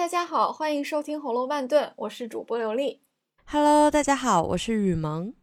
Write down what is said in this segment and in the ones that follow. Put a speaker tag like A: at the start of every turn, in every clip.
A: 大家好，欢迎收听《红楼万顿》，我是主播刘丽。
B: Hello，大家好，我是雨萌。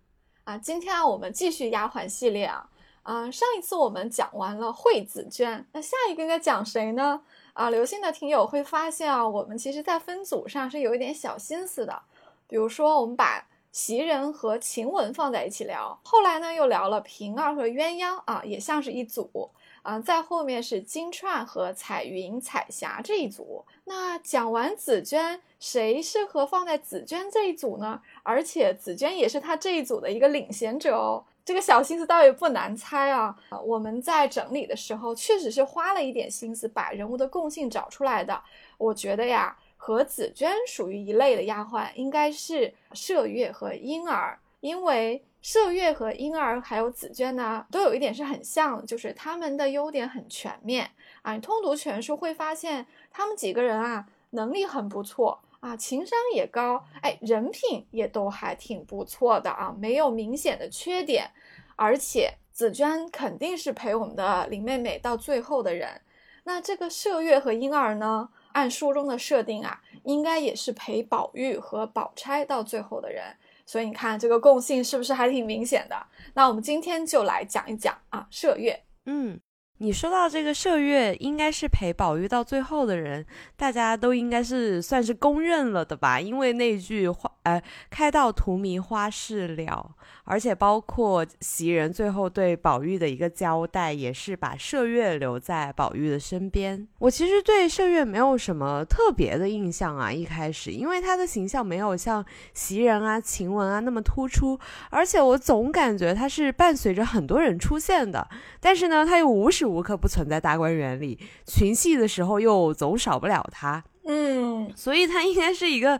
A: 啊，今天啊，我们继续丫鬟系列啊。啊，上一次我们讲完了惠子娟，那下一个应该讲谁呢？啊，留心的听友会发现啊，我们其实在分组上是有一点小心思的。比如说，我们把袭人和晴雯放在一起聊，后来呢又聊了平儿和鸳鸯啊，也像是一组。啊，在后面是金钏和彩云、彩霞这一组。那讲完紫娟，谁适合放在紫娟这一组呢？而且紫娟也是他这一组的一个领衔者哦。这个小心思倒也不难猜啊。我们在整理的时候，确实是花了一点心思把人物的共性找出来的。我觉得呀，和紫娟属于一类的丫鬟，应该是麝月和莺儿，因为。麝月和婴儿还有紫鹃呢，都有一点是很像，就是他们的优点很全面啊。你通读全书会发现，他们几个人啊，能力很不错啊，情商也高，哎，人品也都还挺不错的啊，没有明显的缺点。而且紫鹃肯定是陪我们的林妹妹到最后的人，那这个麝月和婴儿呢，按书中的设定啊，应该也是陪宝玉和宝钗到最后的人。所以你看这个共性是不是还挺明显的？那我们今天就来讲一讲啊，麝月。
B: 嗯，你说到这个麝月，应该是陪宝玉到最后的人，大家都应该是算是公认了的吧？因为那句话，呃，开到荼蘼花事了。而且包括袭人最后对宝玉的一个交代，也是把麝月留在宝玉的身边。我其实对麝月没有什么特别的印象啊，一开始因为她的形象没有像袭人啊、晴雯啊那么突出，而且我总感觉她是伴随着很多人出现的，但是呢，他又无时无刻不存在大观园里，群戏的时候又总少不了他。
A: 嗯，
B: 所以他应该是一个。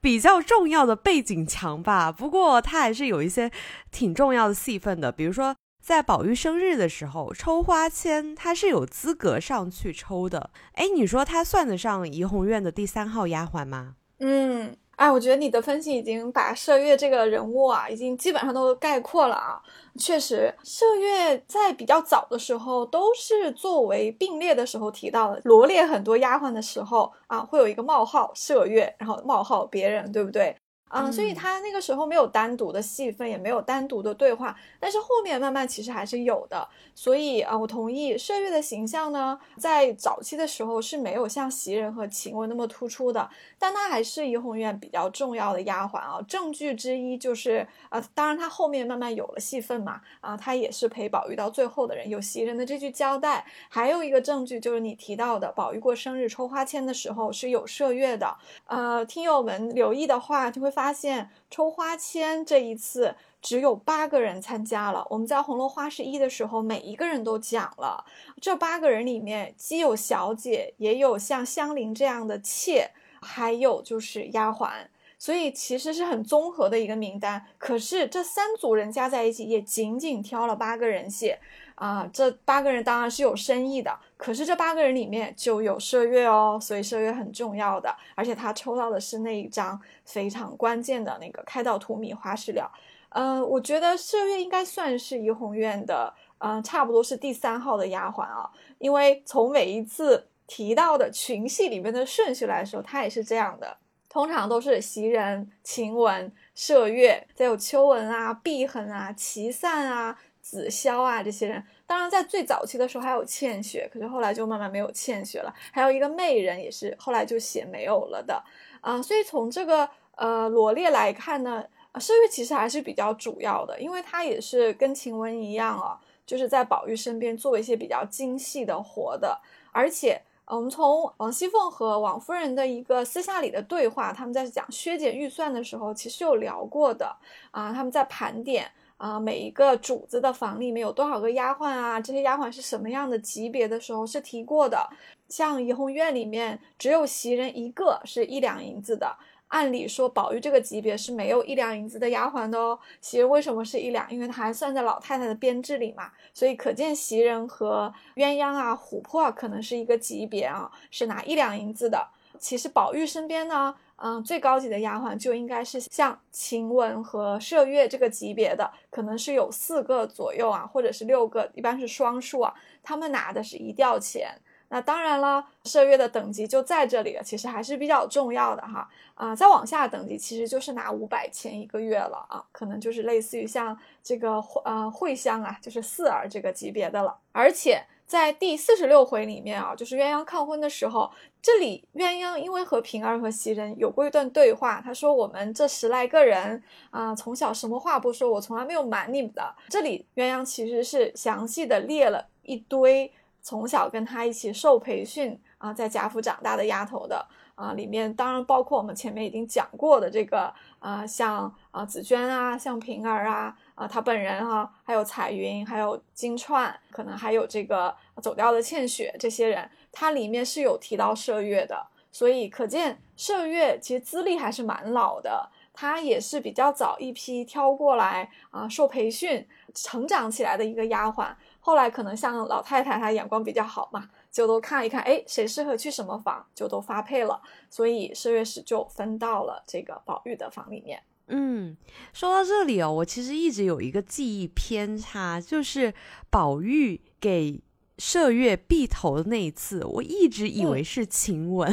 B: 比较重要的背景墙吧，不过他还是有一些挺重要的戏份的，比如说在宝玉生日的时候抽花签，他是有资格上去抽的。哎，你说他算得上怡红院的第三号丫鬟吗？
A: 嗯。哎，我觉得你的分析已经把麝月这个人物啊，已经基本上都概括了啊。确实，麝月在比较早的时候都是作为并列的时候提到的，罗列很多丫鬟的时候啊，会有一个冒号麝月，然后冒号别人，对不对？啊，所以他那个时候没有单独的戏份，也没有单独的对话，但是后面慢慢其实还是有的。所以啊，我同意麝月的形象呢，在早期的时候是没有像袭人和晴雯那么突出的，但她还是怡红院比较重要的丫鬟啊。证据之一就是啊，当然她后面慢慢有了戏份嘛，啊，她也是陪宝玉到最后的人，有袭人的这句交代。还有一个证据就是你提到的，宝玉过生日抽花签的时候是有麝月的。呃，听友们留意的话，就会。发现抽花签这一次只有八个人参加了。我们在红楼花十一的时候，每一个人都讲了。这八个人里面，既有小姐，也有像香菱这样的妾，还有就是丫鬟，所以其实是很综合的一个名单。可是这三组人加在一起，也仅仅挑了八个人写。啊，这八个人当然是有深意的，可是这八个人里面就有麝月哦，所以麝月很重要的，而且他抽到的是那一张非常关键的那个开道荼蘼花事了。嗯，我觉得麝月应该算是怡红院的，嗯，差不多是第三号的丫鬟啊，因为从每一次提到的群戏里面的顺序来说，他也是这样的，通常都是袭人、晴雯、麝月，再有秋纹啊、碧痕啊、齐散啊。紫霄啊，这些人，当然在最早期的时候还有欠雪，可是后来就慢慢没有欠雪了。还有一个媚人，也是后来就写没有了的啊。所以从这个呃罗列来看呢，麝月其实还是比较主要的，因为她也是跟晴雯一样啊，就是在宝玉身边做一些比较精细的活的。而且我们从王熙凤和王夫人的一个私下里的对话，他们在讲削减预算的时候，其实有聊过的啊，他们在盘点。啊，每一个主子的房里面有多少个丫鬟啊？这些丫鬟是什么样的级别的时候是提过的。像怡红院里面只有袭人一个是一两银子的，按理说宝玉这个级别是没有一两银子的丫鬟的哦。袭人为什么是一两？因为她还算在老太太的编制里嘛。所以可见袭人和鸳鸯啊、琥珀啊可能是一个级别啊，是拿一两银子的。其实宝玉身边呢。嗯，最高级的丫鬟就应该是像晴雯和麝月这个级别的，可能是有四个左右啊，或者是六个，一般是双数啊。他们拿的是一吊钱那当然了，麝月的等级就在这里了，其实还是比较重要的哈。啊，再往下等级其实就是拿五百钱一个月了啊，可能就是类似于像这个呃惠香啊，就是四儿这个级别的了。而且在第四十六回里面啊，就是鸳鸯抗婚的时候，这里鸳鸯因为和平儿和袭人有过一段对话，他说我们这十来个人啊，从小什么话不说，我从来没有瞒你们的。这里鸳鸯其实是详细的列了一堆。从小跟他一起受培训啊，在贾府长大的丫头的啊，里面当然包括我们前面已经讲过的这个啊，像啊紫娟啊，像平儿啊，啊她本人哈，还有彩云，还有金钏，可能还有这个走掉的倩雪这些人，它里面是有提到麝月的，所以可见麝月其实资历还是蛮老的，她也是比较早一批挑过来啊，受培训成长起来的一个丫鬟。后来可能像老太太，她眼光比较好嘛，就都看一看，哎，谁适合去什么房，就都发配了。所以麝月使就分到了这个宝玉的房里面。
B: 嗯，说到这里哦，我其实一直有一个记忆偏差，就是宝玉给麝月闭头的那一次，我一直以为是晴雯。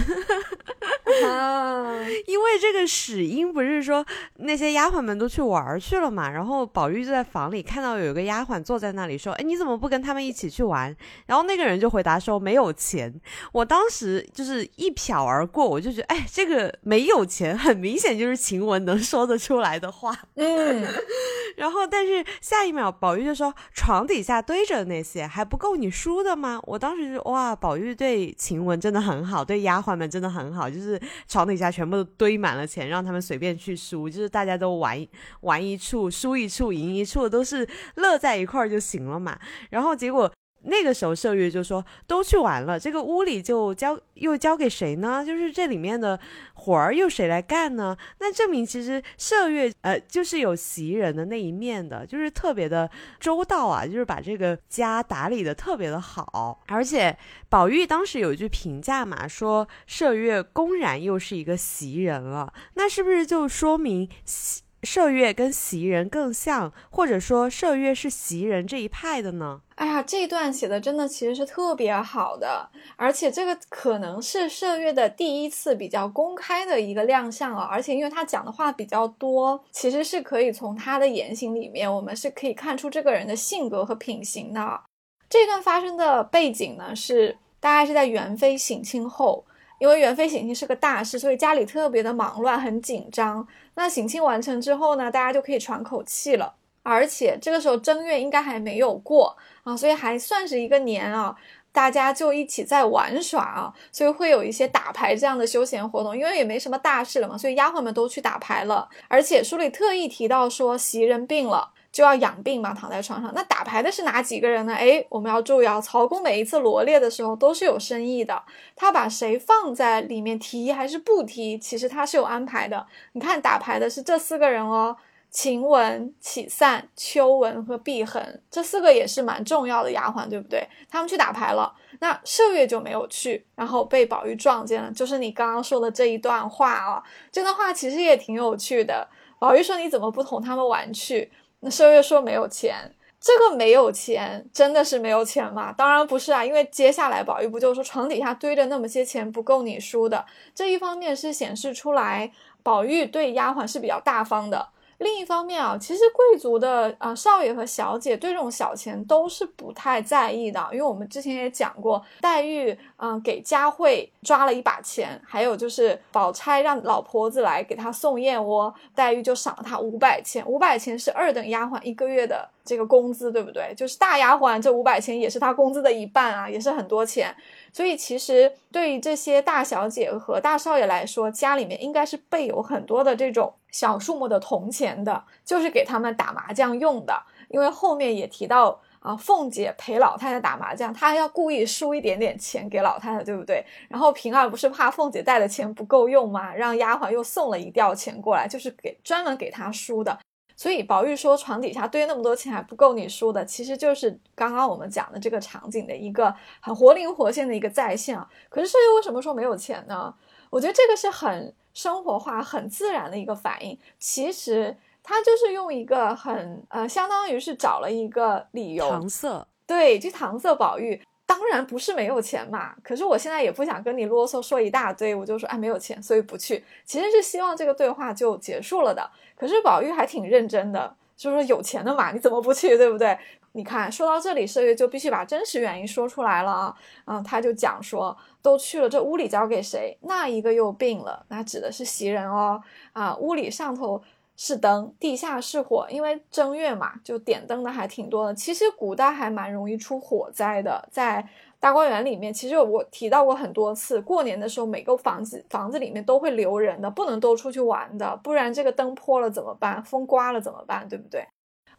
A: 啊，
B: 因为这个史英不是说那些丫鬟们都去玩去了嘛，然后宝玉就在房里看到有一个丫鬟坐在那里说：“哎，你怎么不跟他们一起去玩？”然后那个人就回答说：“没有钱。”我当时就是一瞟而过，我就觉得，哎，这个没有钱，很明显就是晴雯能说得出来的话。
A: 嗯，
B: 然后但是下一秒宝玉就说：“床底下堆着那些还不够你输的吗？”我当时就哇，宝玉对晴雯真的很好，对丫鬟们真的很好，就是。床底下全部都堆满了钱，让他们随便去输，就是大家都玩玩一处，输一处，赢一处，都是乐在一块儿就行了嘛。然后结果。那个时候，麝月就说：“都去完了，这个屋里就交又交给谁呢？就是这里面的活儿又谁来干呢？那证明其实麝月呃就是有袭人的那一面的，就是特别的周到啊，就是把这个家打理的特别的好。而且宝玉当时有一句评价嘛，说麝月公然又是一个袭人了，那是不是就说明袭？”麝月跟袭人更像，或者说麝月是袭人这一派的呢？
A: 哎呀，这段写的真的其实是特别好的，而且这个可能是麝月的第一次比较公开的一个亮相啊！而且因为他讲的话比较多，其实是可以从他的言行里面，我们是可以看出这个人的性格和品行的。这段发生的背景呢，是大概是在元妃省亲后。因为元妃省亲是个大事，所以家里特别的忙乱，很紧张。那省亲完成之后呢，大家就可以喘口气了。而且这个时候正月应该还没有过啊，所以还算是一个年啊，大家就一起在玩耍啊，所以会有一些打牌这样的休闲活动。因为也没什么大事了嘛，所以丫鬟们都去打牌了。而且书里特意提到说袭人病了。就要养病嘛，躺在床上。那打牌的是哪几个人呢？哎，我们要注意啊，曹公每一次罗列的时候都是有深意的。他把谁放在里面提还是不提，其实他是有安排的。你看打牌的是这四个人哦，晴雯、启散、秋纹和碧痕，这四个也是蛮重要的丫鬟，对不对？他们去打牌了，那麝月就没有去，然后被宝玉撞见了。就是你刚刚说的这一段话啊，这段话其实也挺有趣的。宝玉说：“你怎么不同他们玩去？”那麝月说没有钱，这个没有钱真的是没有钱吗？当然不是啊，因为接下来宝玉不就说床底下堆着那么些钱不够你输的，这一方面是显示出来宝玉对丫鬟是比较大方的。另一方面啊，其实贵族的啊少爷和小姐对这种小钱都是不太在意的，因为我们之前也讲过，黛玉嗯给佳慧抓了一把钱，还有就是宝钗让老婆子来给她送燕窝，黛玉就赏了她五百钱，五百钱是二等丫鬟一个月的这个工资，对不对？就是大丫鬟这五百钱也是她工资的一半啊，也是很多钱。所以其实对于这些大小姐和大少爷来说，家里面应该是备有很多的这种小数目的铜钱的，就是给他们打麻将用的。因为后面也提到啊，凤姐陪老太太打麻将，她还要故意输一点点钱给老太太，对不对？然后平儿不是怕凤姐带的钱不够用吗？让丫鬟又送了一吊钱过来，就是给专门给她输的。所以宝玉说床底下堆那么多钱还不够你输的，其实就是刚刚我们讲的这个场景的一个很活灵活现的一个再现啊。可是麝月为什么说没有钱呢？我觉得这个是很生活化、很自然的一个反应。其实他就是用一个很呃，相当于是找了一个理由
B: 搪塞，
A: 对，去搪塞宝玉。当然不是没有钱嘛，可是我现在也不想跟你啰嗦说一大堆，我就说哎没有钱，所以不去。其实是希望这个对话就结束了的。可是宝玉还挺认真的，就说有钱的嘛，你怎么不去，对不对？你看说到这里，麝月就必须把真实原因说出来了啊，嗯，他就讲说都去了，这屋里交给谁？那一个又病了，那指的是袭人哦，啊，屋里上头。是灯，地下是火，因为正月嘛，就点灯的还挺多的。其实古代还蛮容易出火灾的，在大观园里面，其实我提到过很多次，过年的时候每个房子房子里面都会留人的，不能都出去玩的，不然这个灯破了怎么办？风刮了怎么办？对不对？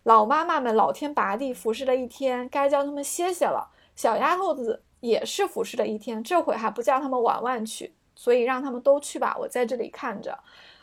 A: 老妈妈们老天拔地服侍了一天，该叫他们歇歇了。小丫头子也是服侍了一天，这会还不叫他们玩玩去，所以让他们都去吧，我在这里看着。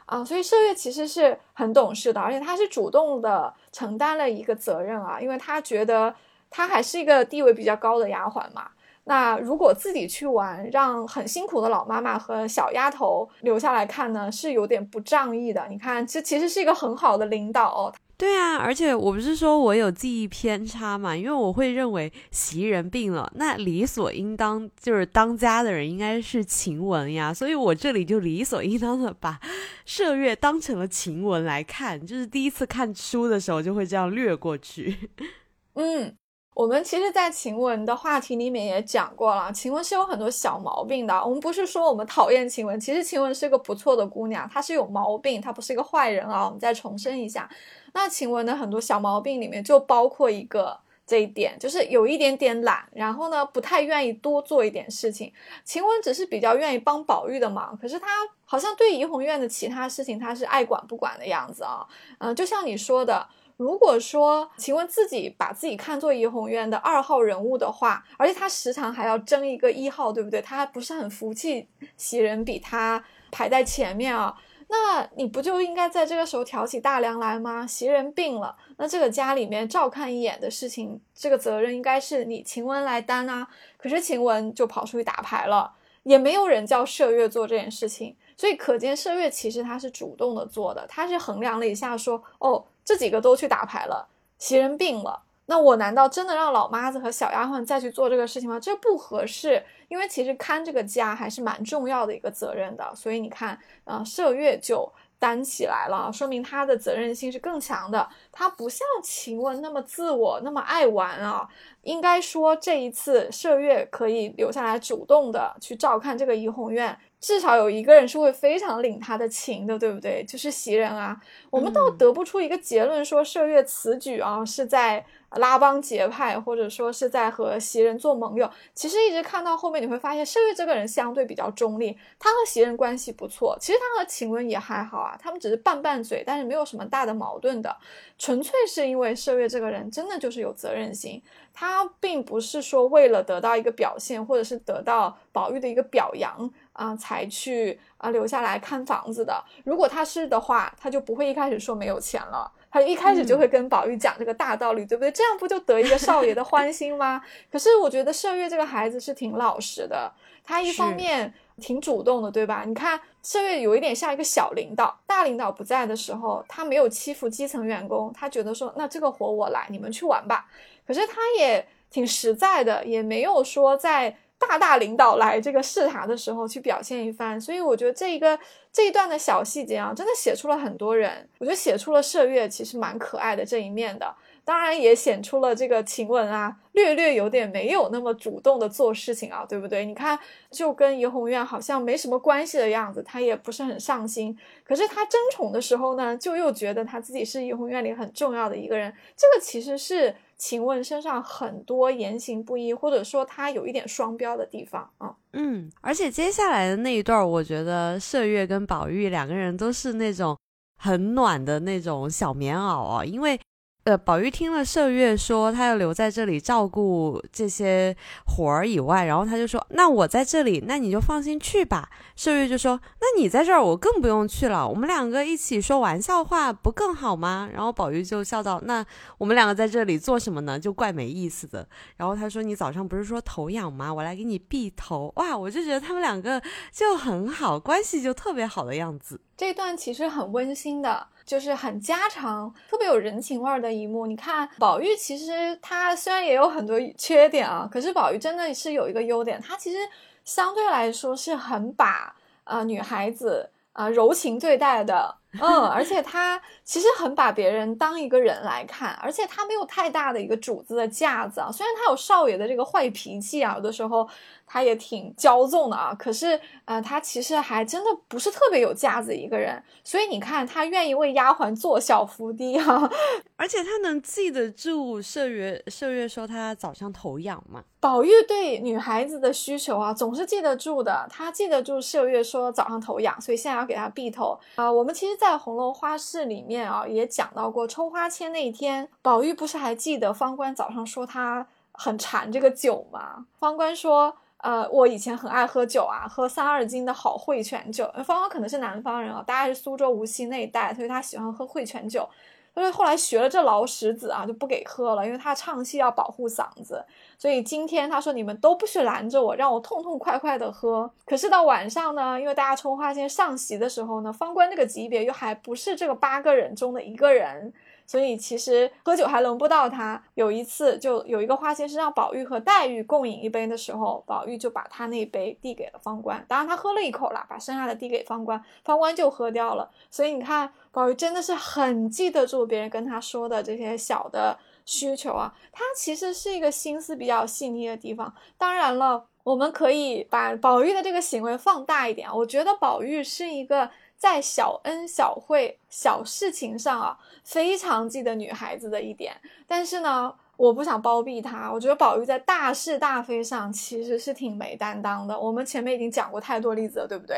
A: 啊，所以麝月其实是很懂事的，而且他是主动的承担了一个责任啊，因为他觉得他还是一个地位比较高的丫鬟嘛。那如果自己去玩，让很辛苦的老妈妈和小丫头留下来看呢，是有点不仗义的。你看，这其实是一个很好的领导哦。
B: 对啊，而且我不是说我有记忆偏差嘛，因为我会认为袭人病了，那理所应当就是当家的人应该是晴雯呀，所以我这里就理所应当的把麝月当成了晴雯来看，就是第一次看书的时候就会这样略过去。
A: 嗯，我们其实，在晴雯的话题里面也讲过了，晴雯是有很多小毛病的。我们不是说我们讨厌晴雯，其实晴雯是个不错的姑娘，她是有毛病，她不是一个坏人啊。我们再重申一下。那晴雯的很多小毛病里面就包括一个这一点，就是有一点点懒，然后呢不太愿意多做一点事情。晴雯只是比较愿意帮宝玉的忙，可是她好像对怡红院的其他事情她是爱管不管的样子啊。嗯，就像你说的，如果说晴雯自己把自己看作怡红院的二号人物的话，而且她时常还要争一个一号，对不对？她不是很服气袭人比她排在前面啊。那你不就应该在这个时候挑起大梁来吗？袭人病了，那这个家里面照看一眼的事情，这个责任应该是你晴雯来担啊。可是晴雯就跑出去打牌了，也没有人叫麝月做这件事情，所以可见麝月其实他是主动的做的，他是衡量了一下，说哦，这几个都去打牌了，袭人病了。那我难道真的让老妈子和小丫鬟再去做这个事情吗？这不合适，因为其实看这个家还是蛮重要的一个责任的。所以你看，啊，麝月就担起来了，说明他的责任心是更强的。他不像晴雯那么自我，那么爱玩啊。应该说，这一次麝月可以留下来，主动的去照看这个怡红院。至少有一个人是会非常领他的情的，对不对？就是袭人啊。我们倒得不出一个结论，说麝月此举啊是在拉帮结派，或者说是在和袭人做盟友。其实一直看到后面，你会发现麝月这个人相对比较中立，他和袭人关系不错。其实他和晴雯也还好啊，他们只是拌拌嘴，但是没有什么大的矛盾的。纯粹是因为麝月这个人真的就是有责任心。他并不是说为了得到一个表现，或者是得到宝玉的一个表扬啊，才去啊留下来看房子的。如果他是的话，他就不会一开始说没有钱了，他一开始就会跟宝玉讲这个大道理，对不对？这样不就得一个少爷的欢心吗？可是我觉得麝月这个孩子是挺老实的，他一方面挺主动的，对吧？你看麝月有一点像一个小领导，大领导不在的时候，他没有欺负基层员工，他觉得说那这个活我来，你们去玩吧。可是他也挺实在的，也没有说在大大领导来这个视察的时候去表现一番，所以我觉得这一个这一段的小细节啊，真的写出了很多人，我觉得写出了麝月其实蛮可爱的这一面的。当然也显出了这个晴雯啊，略略有点没有那么主动的做事情啊，对不对？你看，就跟怡红院好像没什么关系的样子，他也不是很上心。可是他争宠的时候呢，就又觉得他自己是怡红院里很重要的一个人。这个其实是请问身上很多言行不一，或者说他有一点双标的地方啊。
B: 嗯，而且接下来的那一段，我觉得麝月跟宝玉两个人都是那种很暖的那种小棉袄啊，因为。呃，宝玉听了麝月说他要留在这里照顾这些活儿以外，然后他就说：“那我在这里，那你就放心去吧。”麝月就说：“那你在这儿，我更不用去了。我们两个一起说玩笑话，不更好吗？”然后宝玉就笑道：“那我们两个在这里做什么呢？就怪没意思的。”然后他说：“你早上不是说头痒吗？我来给你避头。”哇，我就觉得他们两个就很好，关系就特别好的样子。
A: 这段其实很温馨的。就是很家常、特别有人情味儿的一幕。你看，宝玉其实他虽然也有很多缺点啊，可是宝玉真的是有一个优点，他其实相对来说是很把呃女孩子啊柔情对待的。嗯，而且他其实很把别人当一个人来看，而且他没有太大的一个主子的架子啊。虽然他有少爷的这个坏脾气啊，有的时候他也挺骄纵的啊，可是呃，他其实还真的不是特别有架子一个人。所以你看，他愿意为丫鬟做小伏低啊，
B: 而且他能记得住麝月，麝月说他早上头痒嘛。
A: 宝玉对女孩子的需求啊，总是记得住的。他记得住麝月说早上头痒，所以现在要给他避头啊。我们其实。在红楼花市里面啊，也讲到过抽花签那一天，宝玉不是还记得方官早上说他很馋这个酒吗？方官说，呃，我以前很爱喝酒啊，喝三二斤的好汇泉酒。方官可能是南方人啊，大概是苏州无锡那一带，所以他喜欢喝汇泉酒。所以后来学了这老石子啊，就不给喝了，因为他唱戏要保护嗓子。所以今天他说你们都不许拦着我，让我痛痛快快的喝。可是到晚上呢，因为大家抽花签上席的时候呢，方官这个级别又还不是这个八个人中的一个人。所以其实喝酒还轮不到他。有一次，就有一个花仙是让宝玉和黛玉共饮一杯的时候，宝玉就把他那杯递给了方官。当然他喝了一口了，把剩下的递给方官，方官就喝掉了。所以你看，宝玉真的是很记得住别人跟他说的这些小的需求啊。他其实是一个心思比较细腻的地方。当然了，我们可以把宝玉的这个行为放大一点。我觉得宝玉是一个。在小恩小惠、小事情上啊，非常记得女孩子的一点。但是呢，我不想包庇她。我觉得宝玉在大是大非上其实是挺没担当的。我们前面已经讲过太多例子了，对不对？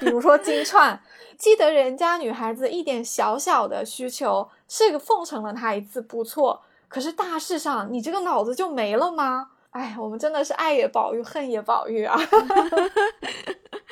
A: 比如说金 钏，记得人家女孩子一点小小的需求，是个奉承了她一次不错。可是大事上，你这个脑子就没了吗？哎，我们真的是爱也宝玉，恨也宝玉啊。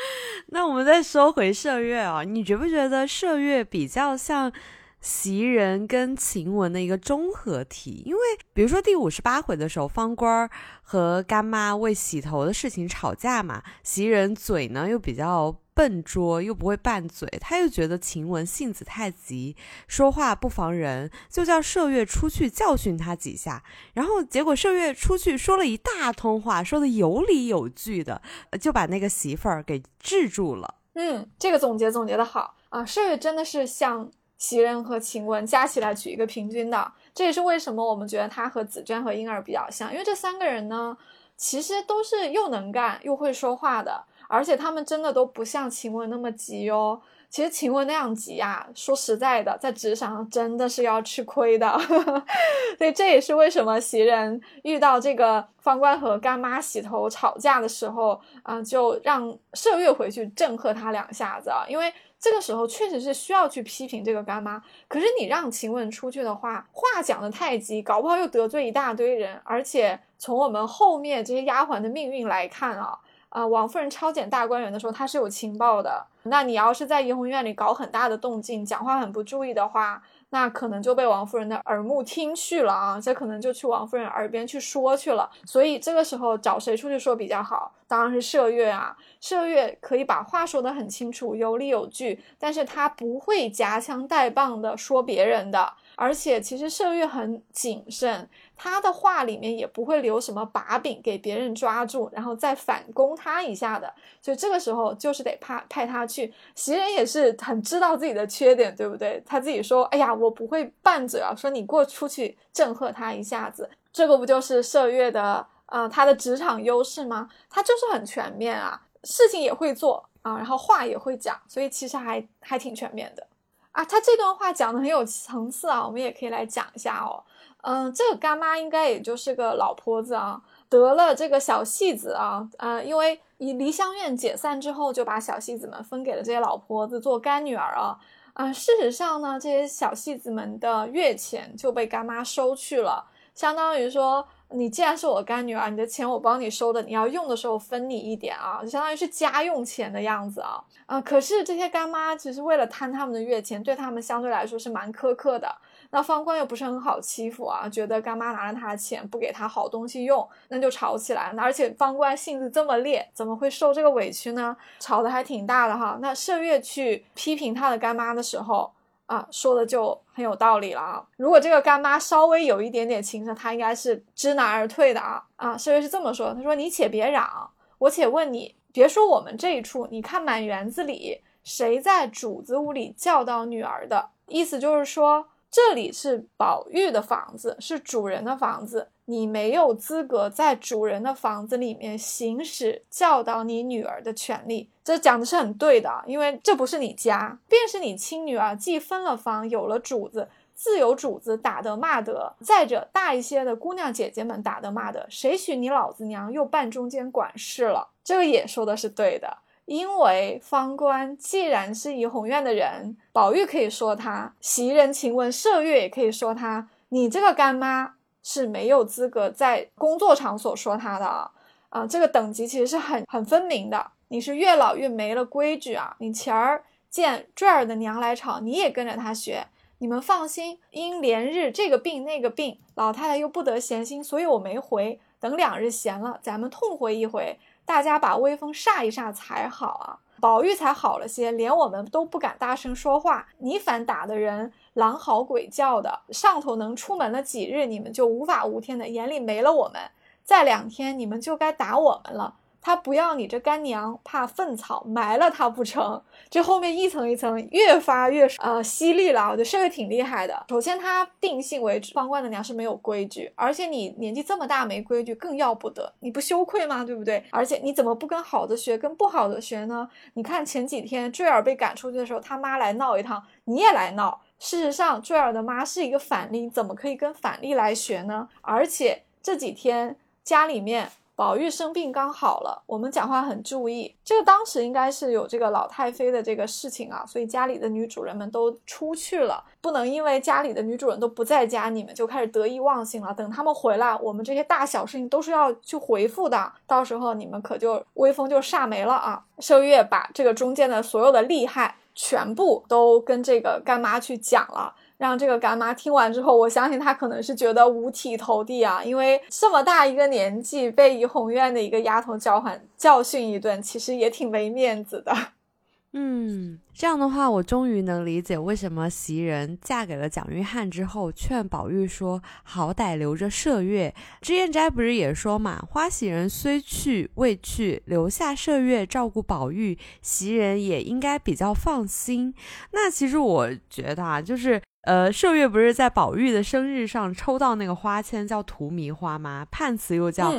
B: 那我们再说回麝月啊，你觉不觉得麝月比较像袭人跟晴雯的一个综合体？因为比如说第五十八回的时候，方官和干妈为洗头的事情吵架嘛，袭人嘴呢又比较。笨拙又不会拌嘴，他又觉得晴雯性子太急，说话不防人，就叫麝月出去教训他几下。然后结果麝月出去说了一大通话，说的有理有据的，就把那个媳妇儿给制住了。
A: 嗯，这个总结总结的好啊！麝月真的是像袭人和晴雯加起来取一个平均的，这也是为什么我们觉得他和紫娟和婴儿比较像，因为这三个人呢，其实都是又能干又会说话的。而且他们真的都不像晴雯那么急哦。其实晴雯那样急啊，说实在的，在职场上真的是要吃亏的。所以这也是为什么袭人遇到这个方官和干妈洗头吵架的时候，啊，就让麝月回去震喝他两下子啊。因为这个时候确实是需要去批评这个干妈。可是你让晴雯出去的话，话讲的太急，搞不好又得罪一大堆人。而且从我们后面这些丫鬟的命运来看啊。啊，王夫人抄检大观园的时候，她是有情报的。那你要是在怡红院里搞很大的动静，讲话很不注意的话，那可能就被王夫人的耳目听去了啊，这可能就去王夫人耳边去说去了。所以这个时候找谁出去说比较好？当然是麝月啊。麝月可以把话说得很清楚，有理有据，但是他不会夹枪带棒的说别人的。而且其实麝月很谨慎，他的话里面也不会留什么把柄给别人抓住，然后再反攻他一下的。所以这个时候就是得派派他去。袭人也是很知道自己的缺点，对不对？他自己说：“哎呀，我不会拌嘴啊。”说你过出去震吓他一下子，这个不就是麝月的啊他的职场优势吗？他就是很全面啊，事情也会做啊，然后话也会讲，所以其实还还挺全面的。啊，他这段话讲的很有层次啊，我们也可以来讲一下哦。嗯，这个干妈应该也就是个老婆子啊，得了这个小戏子啊，呃，因为以梨香院解散之后，就把小戏子们分给了这些老婆子做干女儿啊。啊，事实上呢，这些小戏子们的月钱就被干妈收去了，相当于说。你既然是我干女儿，你的钱我帮你收的，你要用的时候分你一点啊，就相当于是家用钱的样子啊啊！可是这些干妈其实为了贪他们的月钱，对他们相对来说是蛮苛刻的。那方官又不是很好欺负啊，觉得干妈拿了他的钱不给他好东西用，那就吵起来了。而且方官性子这么烈，怎么会受这个委屈呢？吵得还挺大的哈。那麝月去批评他的干妈的时候。啊，说的就很有道理了啊。如果这个干妈稍微有一点点情商，她应该是知难而退的啊啊。麝月是这么说，他说：“你且别嚷，我且问你，别说我们这一处，你看满园子里，谁在主子屋里教导女儿的？意思就是说。”这里是宝玉的房子，是主人的房子，你没有资格在主人的房子里面行使教导你女儿的权利。这讲的是很对的，因为这不是你家，便是你亲女儿，既分了房，有了主子，自有主子打得骂得。再者，大一些的姑娘姐姐们打得骂得，谁许你老子娘又扮中间管事了？这个也说的是对的。因为方官既然是怡红院的人，宝玉可以说他；袭人、晴雯、麝月也可以说他。你这个干妈是没有资格在工作场所说他的啊！啊，这个等级其实是很很分明的。你是越老越没了规矩啊！你前儿见坠儿的娘来吵，你也跟着他学。你们放心，因连日这个病那个病，老太太又不得闲心，所以我没回。等两日闲了，咱们痛回一回。大家把威风煞一煞才好啊！宝玉才好了些，连我们都不敢大声说话。你反打的人狼嚎鬼叫的，上头能出门了几日，你们就无法无天的，眼里没了我们。再两天，你们就该打我们了。他不要你这干娘，怕粪草埋了他不成？这后面一层一层越发越呃犀利了，我觉得这个挺厉害的。首先，他定性为方官的娘是没有规矩，而且你年纪这么大没规矩更要不得，你不羞愧吗？对不对？而且你怎么不跟好的学，跟不好的学呢？你看前几天坠儿被赶出去的时候，他妈来闹一趟，你也来闹。事实上，坠儿的妈是一个反例，怎么可以跟反例来学呢？而且这几天家里面。宝玉生病刚好了，我们讲话很注意。这个当时应该是有这个老太妃的这个事情啊，所以家里的女主人们都出去了，不能因为家里的女主人都不在家，你们就开始得意忘形了。等他们回来，我们这些大小事情都是要去回复的，到时候你们可就威风就煞没了啊！麝月把这个中间的所有的利害全部都跟这个干妈去讲了。让这个干妈听完之后，我相信她可能是觉得五体投地啊，因为这么大一个年纪被怡红院的一个丫头教唤教训一顿，其实也挺没面子的。
B: 嗯，这样的话，我终于能理解为什么袭人嫁给了蒋玉菡之后，劝宝玉说：“好歹留着麝月。”脂砚斋不是也说嘛：“花袭人虽去未去，留下麝月照顾宝玉，袭人也应该比较放心。”那其实我觉得啊，就是。呃，麝月不是在宝玉的生日上抽到那个花签，叫荼蘼花吗？判词又叫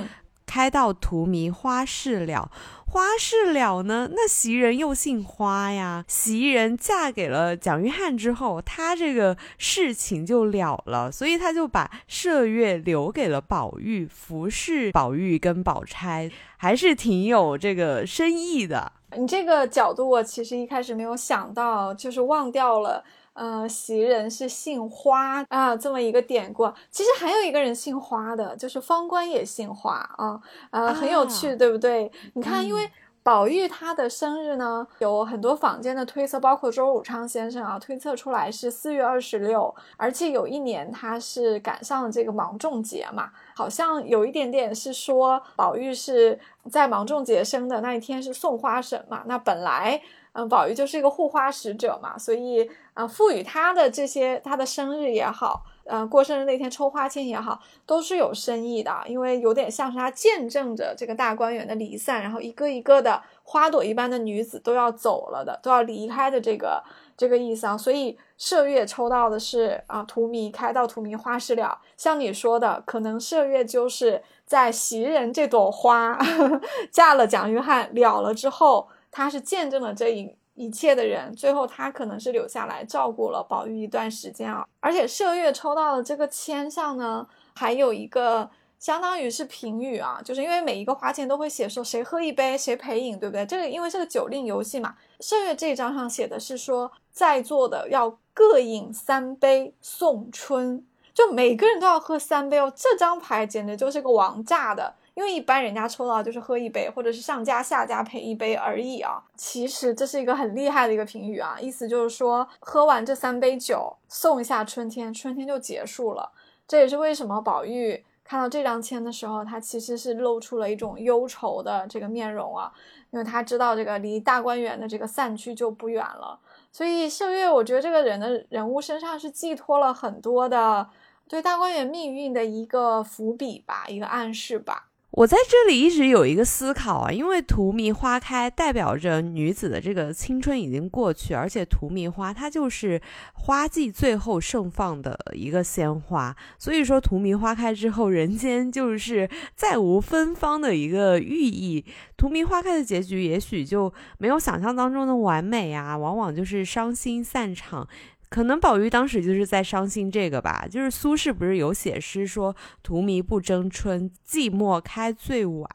B: 开到荼蘼花事了。花事了呢，那袭人又姓花呀。袭人嫁给了蒋玉菡之后，她这个事情就了了，所以他就把麝月留给了宝玉，服侍宝玉跟宝钗，还是挺有这个深意的。
A: 你这个角度，我其实一开始没有想到，就是忘掉了。呃，袭人是姓花啊，这么一个典故。其实还有一个人姓花的，就是方官也姓花啊，呃，很有趣，对不对？你看，因为宝玉他的生日呢，有很多坊间的推测，包括周汝昌先生啊，推测出来是四月二十六，而且有一年他是赶上了这个芒种节嘛，好像有一点点是说宝玉是在芒种节生的，那一天是送花神嘛，那本来。嗯，宝玉就是一个护花使者嘛，所以啊，赋予他的这些，他的生日也好，嗯，过生日那天抽花签也好，都是有深意的，因为有点像是他见证着这个大观园的离散，然后一个一个的花朵一般的女子都要走了的，都要离开的这个这个意思啊。所以麝月抽到的是啊，荼蘼开到荼蘼花事了，像你说的，可能麝月就是在袭人这朵花 嫁了蒋玉菡了了之后。他是见证了这一一切的人，最后他可能是留下来照顾了宝玉一段时间啊。而且麝月抽到的这个签上呢，还有一个相当于是评语啊，就是因为每一个花签都会写说谁喝一杯谁陪饮，对不对？这个因为是个酒令游戏嘛，麝月这一张上写的是说在座的要各饮三杯送春，就每个人都要喝三杯哦。这张牌简直就是个王炸的。因为一般人家抽到就是喝一杯，或者是上家下家陪一杯而已啊。其实这是一个很厉害的一个评语啊，意思就是说喝完这三杯酒，送一下春天，春天就结束了。这也是为什么宝玉看到这张签的时候，他其实是露出了一种忧愁的这个面容啊，因为他知道这个离大观园的这个散去就不远了。所以麝月，我觉得这个人的人物身上是寄托了很多的对大观园命运的一个伏笔吧，一个暗示吧。
B: 我在这里一直有一个思考啊，因为荼蘼花开代表着女子的这个青春已经过去，而且荼蘼花它就是花季最后盛放的一个鲜花，所以说荼蘼花开之后，人间就是再无芬芳的一个寓意。荼蘼花开的结局也许就没有想象当中的完美啊，往往就是伤心散场。可能宝玉当时就是在伤心这个吧，就是苏轼不是有写诗说“荼蘼不争春，寂寞开最晚”，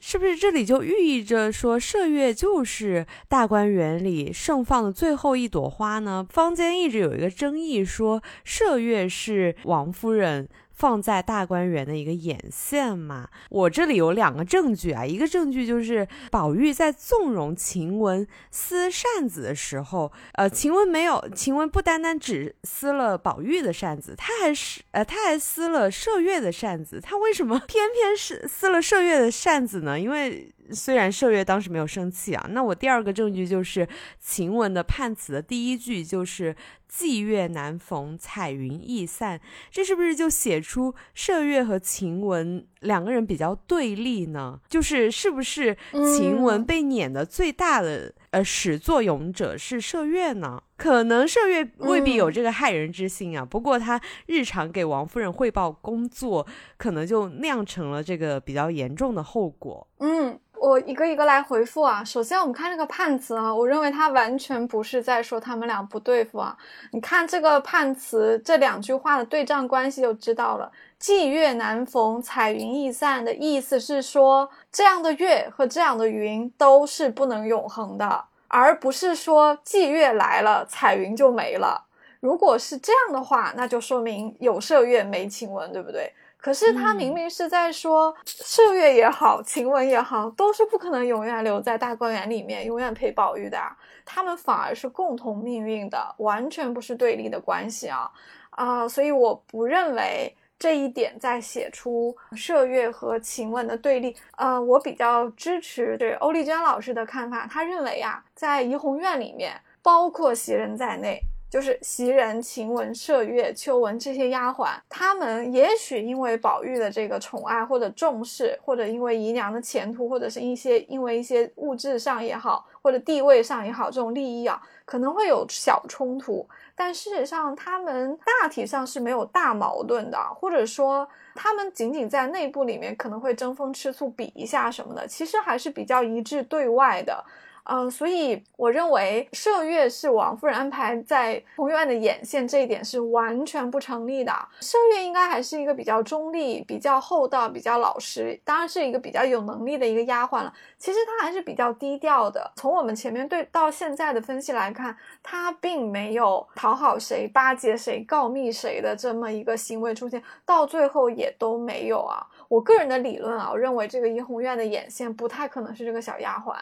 B: 是不是这里就寓意着说麝月就是大观园里盛放的最后一朵花呢？坊间一直有一个争议，说麝月是王夫人。放在大观园的一个眼线嘛，我这里有两个证据啊，一个证据就是宝玉在纵容晴雯撕扇子的时候，呃，晴雯没有，晴雯不单单只撕了宝玉的扇子，她还是呃，她还撕了麝月的扇子，她为什么偏偏是撕了麝月的扇子呢？因为。虽然麝月当时没有生气啊，那我第二个证据就是晴雯的判词的第一句就是“霁月难逢，彩云易散”，这是不是就写出麝月和晴雯两个人比较对立呢？就是是不是晴雯被撵的最大的呃始作俑者是麝月呢？可能麝月未必有这个害人之心啊，不过他日常给王夫人汇报工作，可能就酿成了这个比较严重的后果。
A: 嗯。我一个一个来回复啊。首先，我们看这个判词啊，我认为它完全不是在说他们俩不对付啊。你看这个判词这两句话的对仗关系就知道了。霁月难逢，彩云易散的意思是说，这样的月和这样的云都是不能永恒的，而不是说霁月来了，彩云就没了。如果是这样的话，那就说明有麝月没晴雯，对不对？可是他明明是在说，麝月也好，晴雯也好，都是不可能永远留在大观园里面，永远陪宝玉的。他们反而是共同命运的，完全不是对立的关系啊啊！所以我不认为这一点在写出麝月和晴雯的对立。呃，我比较支持对欧丽娟老师的看法，他认为啊，在怡红院里面，包括袭人在内。就是袭人、晴雯、麝月、秋纹这些丫鬟，她们也许因为宝玉的这个宠爱或者重视，或者因为姨娘的前途，或者是一些因为一些物质上也好，或者地位上也好，这种利益啊，可能会有小冲突。但事实上，他们大体上是没有大矛盾的，或者说他们仅仅在内部里面可能会争风吃醋、比一下什么的，其实还是比较一致对外的。嗯，所以我认为麝月是王夫人安排在红院的眼线，这一点是完全不成立的。麝月应该还是一个比较中立、比较厚道、比较老实，当然是一个比较有能力的一个丫鬟了。其实她还是比较低调的。从我们前面对到现在的分析来看，她并没有讨好谁、巴结谁、告密谁的这么一个行为出现，到最后也都没有啊。我个人的理论啊，我认为这个怡红院的眼线不太可能是这个小丫鬟，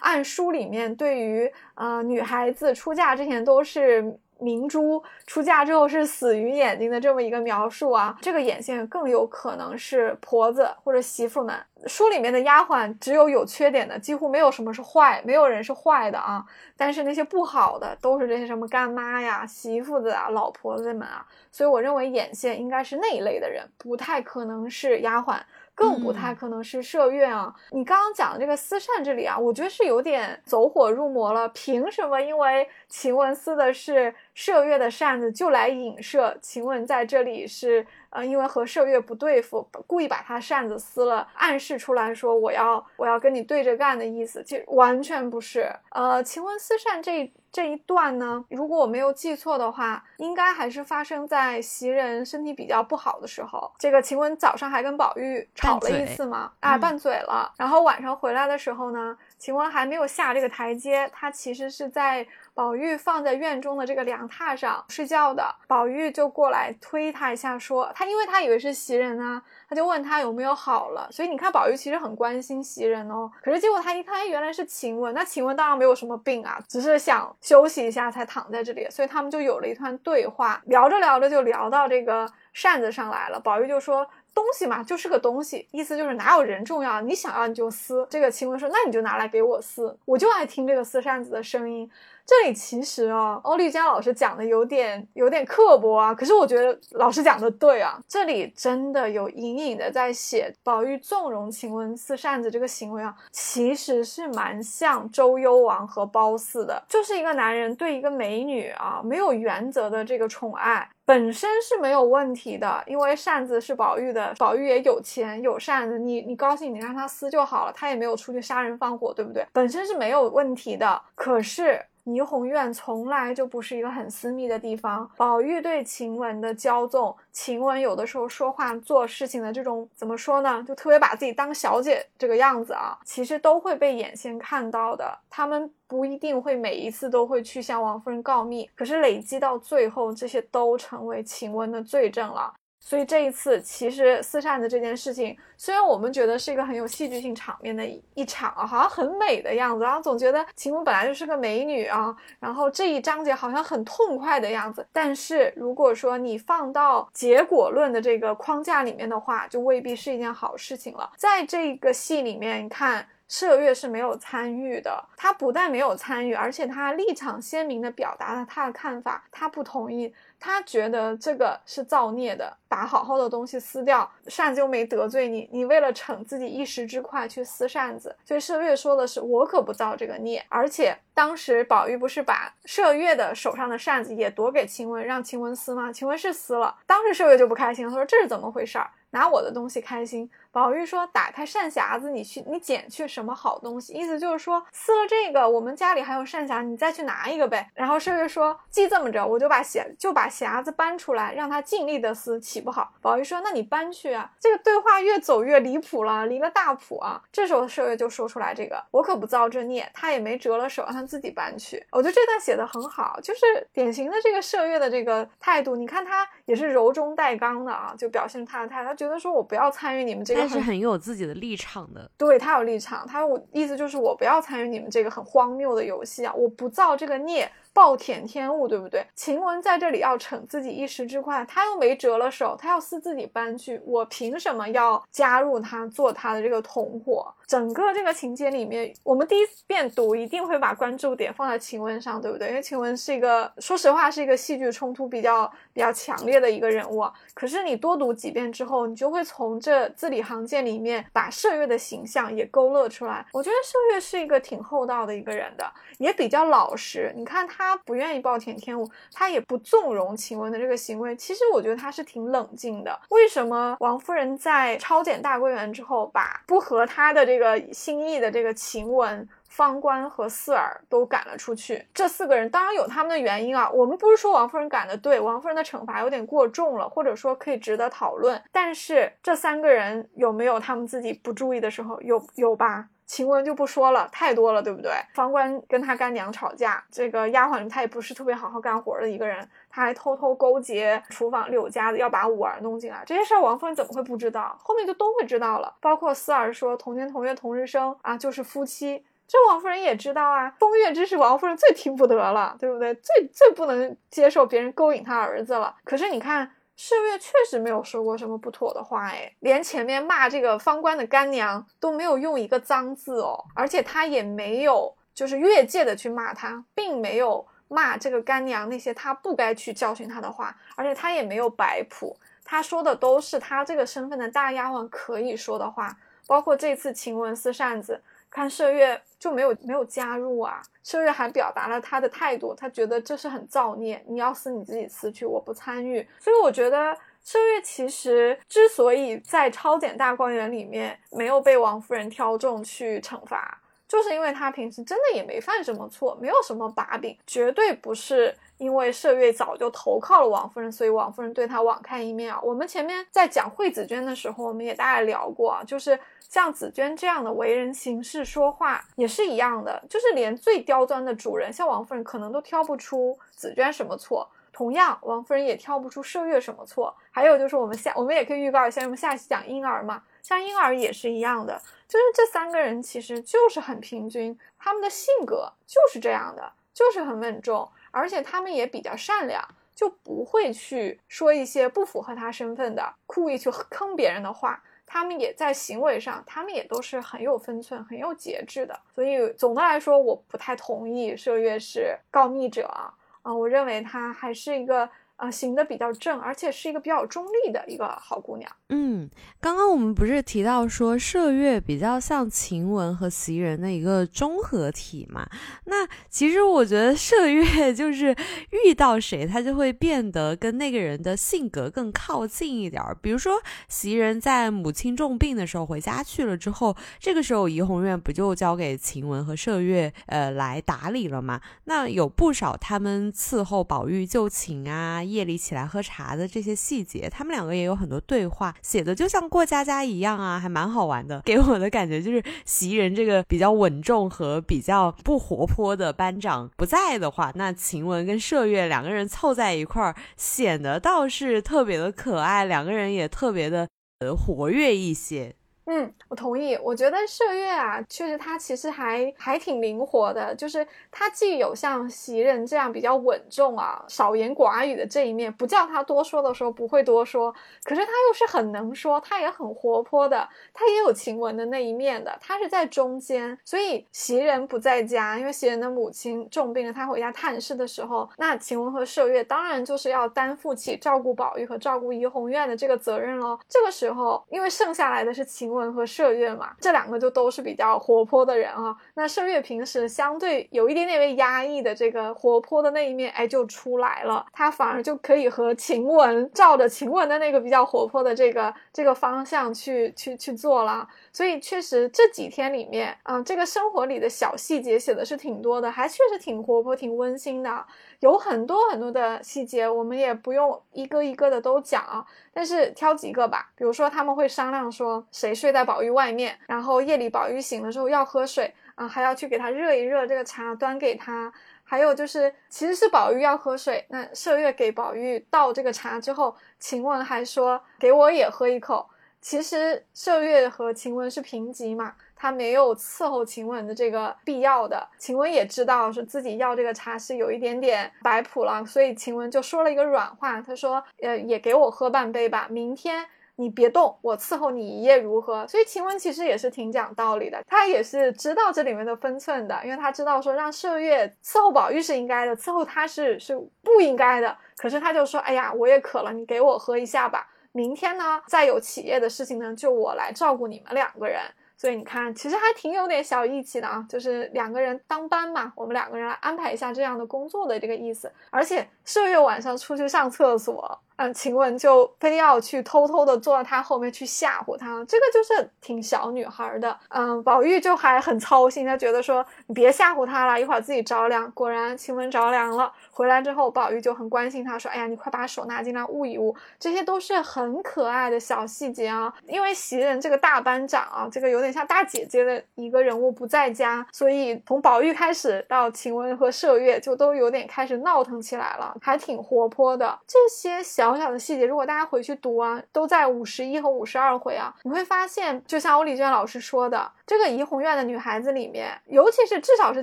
A: 按书。里面对于呃女孩子出嫁之前都是明珠，出嫁之后是死鱼眼睛的这么一个描述啊，这个眼线更有可能是婆子或者媳妇们。书里面的丫鬟只有有缺点的，几乎没有什么是坏，没有人是坏的啊。但是那些不好的都是这些什么干妈呀、媳妇子啊、老婆子们啊。所以我认为眼线应该是那一类的人，不太可能是丫鬟。更不太可能是麝月啊！你刚刚讲的这个撕扇这里啊，我觉得是有点走火入魔了。凭什么？因为晴雯撕的是麝月的扇子，就来影射晴雯在这里是呃，因为和麝月不对付，故意把他扇子撕了，暗示出来说我要我要跟你对着干的意思，其实完全不是。呃，晴雯撕扇这。这一段呢，如果我没有记错的话，应该还是发生在袭人身体比较不好的时候。这个晴雯早上还跟宝玉吵了一次嘛，啊，拌嘴了。然后晚上回来的时候呢，晴雯还没有下这个台阶，她其实是在。宝玉放在院中的这个凉榻上睡觉的，宝玉就过来推他一下，说他，因为他以为是袭人啊，他就问他有没有好了。所以你看，宝玉其实很关心袭人哦。可是结果他一看，原来是晴雯，那晴雯当然没有什么病啊，只是想休息一下才躺在这里。所以他们就有了一段对话，聊着聊着就聊到这个扇子上来了。宝玉就说。东西嘛，就是个东西，意思就是哪有人重要，你想要你就撕。这个晴雯说，那你就拿来给我撕，我就爱听这个撕扇子的声音。这里其实啊，欧丽佳老师讲的有点有点刻薄啊，可是我觉得老师讲的对啊，这里真的有隐隐的在写宝玉纵容晴雯撕扇子这个行为啊，其实是蛮像周幽王和褒姒的，就是一个男人对一个美女啊没有原则的这个宠爱。本身是没有问题的，因为扇子是宝玉的，宝玉也有钱有扇子，你你高兴你让他撕就好了，他也没有出去杀人放火，对不对？本身是没有问题的。可是怡红院从来就不是一个很私密的地方，宝玉对晴雯的骄纵，晴雯有的时候说话做事情的这种怎么说呢？就特别把自己当小姐这个样子啊，其实都会被眼线看到的。他们。不一定会每一次都会去向王夫人告密，可是累积到最后，这些都成为晴雯的罪证了。所以这一次，其实四扇子这件事情，虽然我们觉得是一个很有戏剧性场面的一一场啊，好像很美的样子，然后总觉得晴雯本来就是个美女啊，然后这一章节好像很痛快的样子。但是如果说你放到结果论的这个框架里面的话，就未必是一件好事情了。在这个戏里面，你看。麝月是没有参与的，他不但没有参与，而且他立场鲜明地表达了他的看法，他不同意，他觉得这个是造孽的，把好好的东西撕掉，扇子又没得罪你，你为了逞自己一时之快去撕扇子，所以麝月说的是我可不造这个孽，而且当时宝玉不是把麝月的手上的扇子也夺给晴雯，让晴雯撕吗？晴雯是撕了，当时麝月就不开心，他说这是怎么回事儿？拿我的东西开心。宝玉说：“打开扇匣子，你去，你捡去什么好东西？意思就是说，撕了这个，我们家里还有扇匣，你再去拿一个呗。”然后麝月说：“既这么着，我就把匣就把匣子搬出来，让他尽力的撕，岂不好？”宝玉说：“那你搬去啊。”这个对话越走越离谱了，离了大谱啊！这时候麝月就说出来：“这个我可不造这孽，他也没折了手，让他自己搬去。”我觉得这段写的很好，就是典型的这个麝月的这个态度。你看他也是柔中带刚的啊，就表现他的态度，他觉得说我不要参与你们这个，
B: 但是很有自己。的立场的，
A: 对他有立场，他我意思就是我不要参与你们这个很荒谬的游戏啊，我不造这个孽。暴殄天物，对不对？晴雯在这里要逞自己一时之快，他又没折了手，他要撕自己搬去，我凭什么要加入他做他的这个同伙？整个这个情节里面，我们第一遍读一定会把关注点放在晴雯上，对不对？因为晴雯是一个，说实话是一个戏剧冲突比较比较强烈的一个人物。可是你多读几遍之后，你就会从这字里行间里面把麝月的形象也勾勒出来。我觉得麝月是一个挺厚道的一个人的，也比较老实。你看他。他不愿意暴殄天物，他也不纵容晴雯的这个行为。其实我觉得他是挺冷静的。为什么王夫人在抄检大观园之后，把不合他的这个心意的这个晴雯、方官和四儿都赶了出去？这四个人当然有他们的原因啊。我们不是说王夫人赶的对，王夫人的惩罚有点过重了，或者说可以值得讨论。但是这三个人有没有他们自己不注意的时候？有有吧？晴雯就不说了，太多了，对不对？方官跟他干娘吵架，这个丫鬟她也不是特别好好干活的一个人，她还偷偷勾结厨房柳家的，要把五儿弄进来。这些事儿王夫人怎么会不知道？后面就都会知道了。包括四儿说同年同月同日生啊，就是夫妻，这王夫人也知道啊。风月之事，王夫人最听不得了，对不对？最最不能接受别人勾引他儿子了。可是你看。麝月确实没有说过什么不妥的话，哎，连前面骂这个方官的干娘都没有用一个脏字哦，而且他也没有就是越界的去骂他，并没有骂这个干娘那些他不该去教训他的话，而且他也没有摆谱，他说的都是他这个身份的大丫鬟可以说的话，包括这次晴雯撕扇子。看麝月就没有没有加入啊，麝月还表达了他的态度，他觉得这是很造孽，你要撕你自己撕去，我不参与。所以我觉得麝月其实之所以在超检大观园里面没有被王夫人挑中去惩罚，就是因为他平时真的也没犯什么错，没有什么把柄，绝对不是。因为麝月早就投靠了王夫人，所以王夫人对他网开一面啊。我们前面在讲惠子娟的时候，我们也大概聊过啊，就是像紫娟这样的为人行事说话也是一样的，就是连最刁钻的主人，像王夫人可能都挑不出紫娟什么错，同样王夫人也挑不出麝月什么错。还有就是我们下我们也可以预告一下，我们下期讲婴儿嘛，像婴儿也是一样的，就是这三个人其实就是很平均，他们的性格就是这样的，就是很稳重。而且他们也比较善良，就不会去说一些不符合他身份的、故意去坑别人的话。他们也在行为上，他们也都是很有分寸、很有节制的。所以总的来说，我不太同意麝月是告密者啊。啊，我认为他还是一个。啊，行的比较正，而且是一个比较中立的一个好姑娘。
B: 嗯，刚刚我们不是提到说麝月比较像晴雯和袭人的一个综合体嘛？那其实我觉得麝月就是遇到谁，她就会变得跟那个人的性格更靠近一点。比如说袭人在母亲重病的时候回家去了之后，这个时候怡红院不就交给晴雯和麝月呃来打理了吗？那有不少他们伺候宝玉就寝啊。夜里起来喝茶的这些细节，他们两个也有很多对话，写的就像过家家一样啊，还蛮好玩的。给我的感觉就是袭人这个比较稳重和比较不活泼的班长不在的话，那晴雯跟麝月两个人凑在一块儿，显得倒是特别的可爱，两个人也特别的呃活跃一些。
A: 嗯，我同意。我觉得麝月啊，确实她其实还还挺灵活的，就是她既有像袭人这样比较稳重啊、少言寡语的这一面，不叫她多说的时候不会多说，可是他又是很能说，他也很活泼的，他也有晴雯的那一面的，他是在中间。所以袭人不在家，因为袭人的母亲重病了，她回家探视的时候，那晴雯和麝月当然就是要担负起照顾宝玉和照顾怡红院的这个责任喽。这个时候，因为剩下来的是晴。雯和麝月嘛，这两个就都是比较活泼的人啊。那麝月平时相对有一点点被压抑的这个活泼的那一面，哎，就出来了。他反而就可以和晴雯照着晴雯的那个比较活泼的这个这个方向去去去做了。所以确实这几天里面，嗯，这个生活里的小细节写的是挺多的，还确实挺活泼、挺温馨的。有很多很多的细节，我们也不用一个一个的都讲，但是挑几个吧。比如说他们会商量说谁睡在宝玉外面，然后夜里宝玉醒了之后要喝水啊，还要去给他热一热这个茶端给他。还有就是其实是宝玉要喝水，那麝月给宝玉倒这个茶之后，晴雯还说给我也喝一口。其实麝月和晴雯是平级嘛。他没有伺候晴雯的这个必要的，晴雯也知道说自己要这个茶是有一点点摆谱了，所以晴雯就说了一个软话，她说，呃，也给我喝半杯吧，明天你别动，我伺候你一夜如何？所以晴雯其实也是挺讲道理的，她也是知道这里面的分寸的，因为她知道说让麝月伺候宝玉是应该的，伺候他是是不应该的，可是他就说，哎呀，我也渴了，你给我喝一下吧，明天呢再有企业的事情呢，就我来照顾你们两个人。所以你看，其实还挺有点小义气的啊，就是两个人当班嘛，我们两个人来安排一下这样的工作的这个意思。而且麝月晚上出去上厕所。嗯，晴雯就非要去偷偷的坐在他后面去吓唬他，这个就是挺小女孩的。嗯，宝玉就还很操心，他觉得说你别吓唬他了，一会儿自己着凉。果然晴雯着凉了，回来之后宝玉就很关心他，说：“哎呀，你快把手拿进来捂一捂。”这些都是很可爱的小细节啊。因为袭人这个大班长啊，这个有点像大姐姐的一个人物不在家，所以从宝玉开始到晴雯和麝月就都有点开始闹腾起来了，还挺活泼的。这些小。小小的细节，如果大家回去读啊，都在五十一和五十二回啊，你会发现，就像欧丽娟老师说的，这个怡红院的女孩子里面，尤其是至少是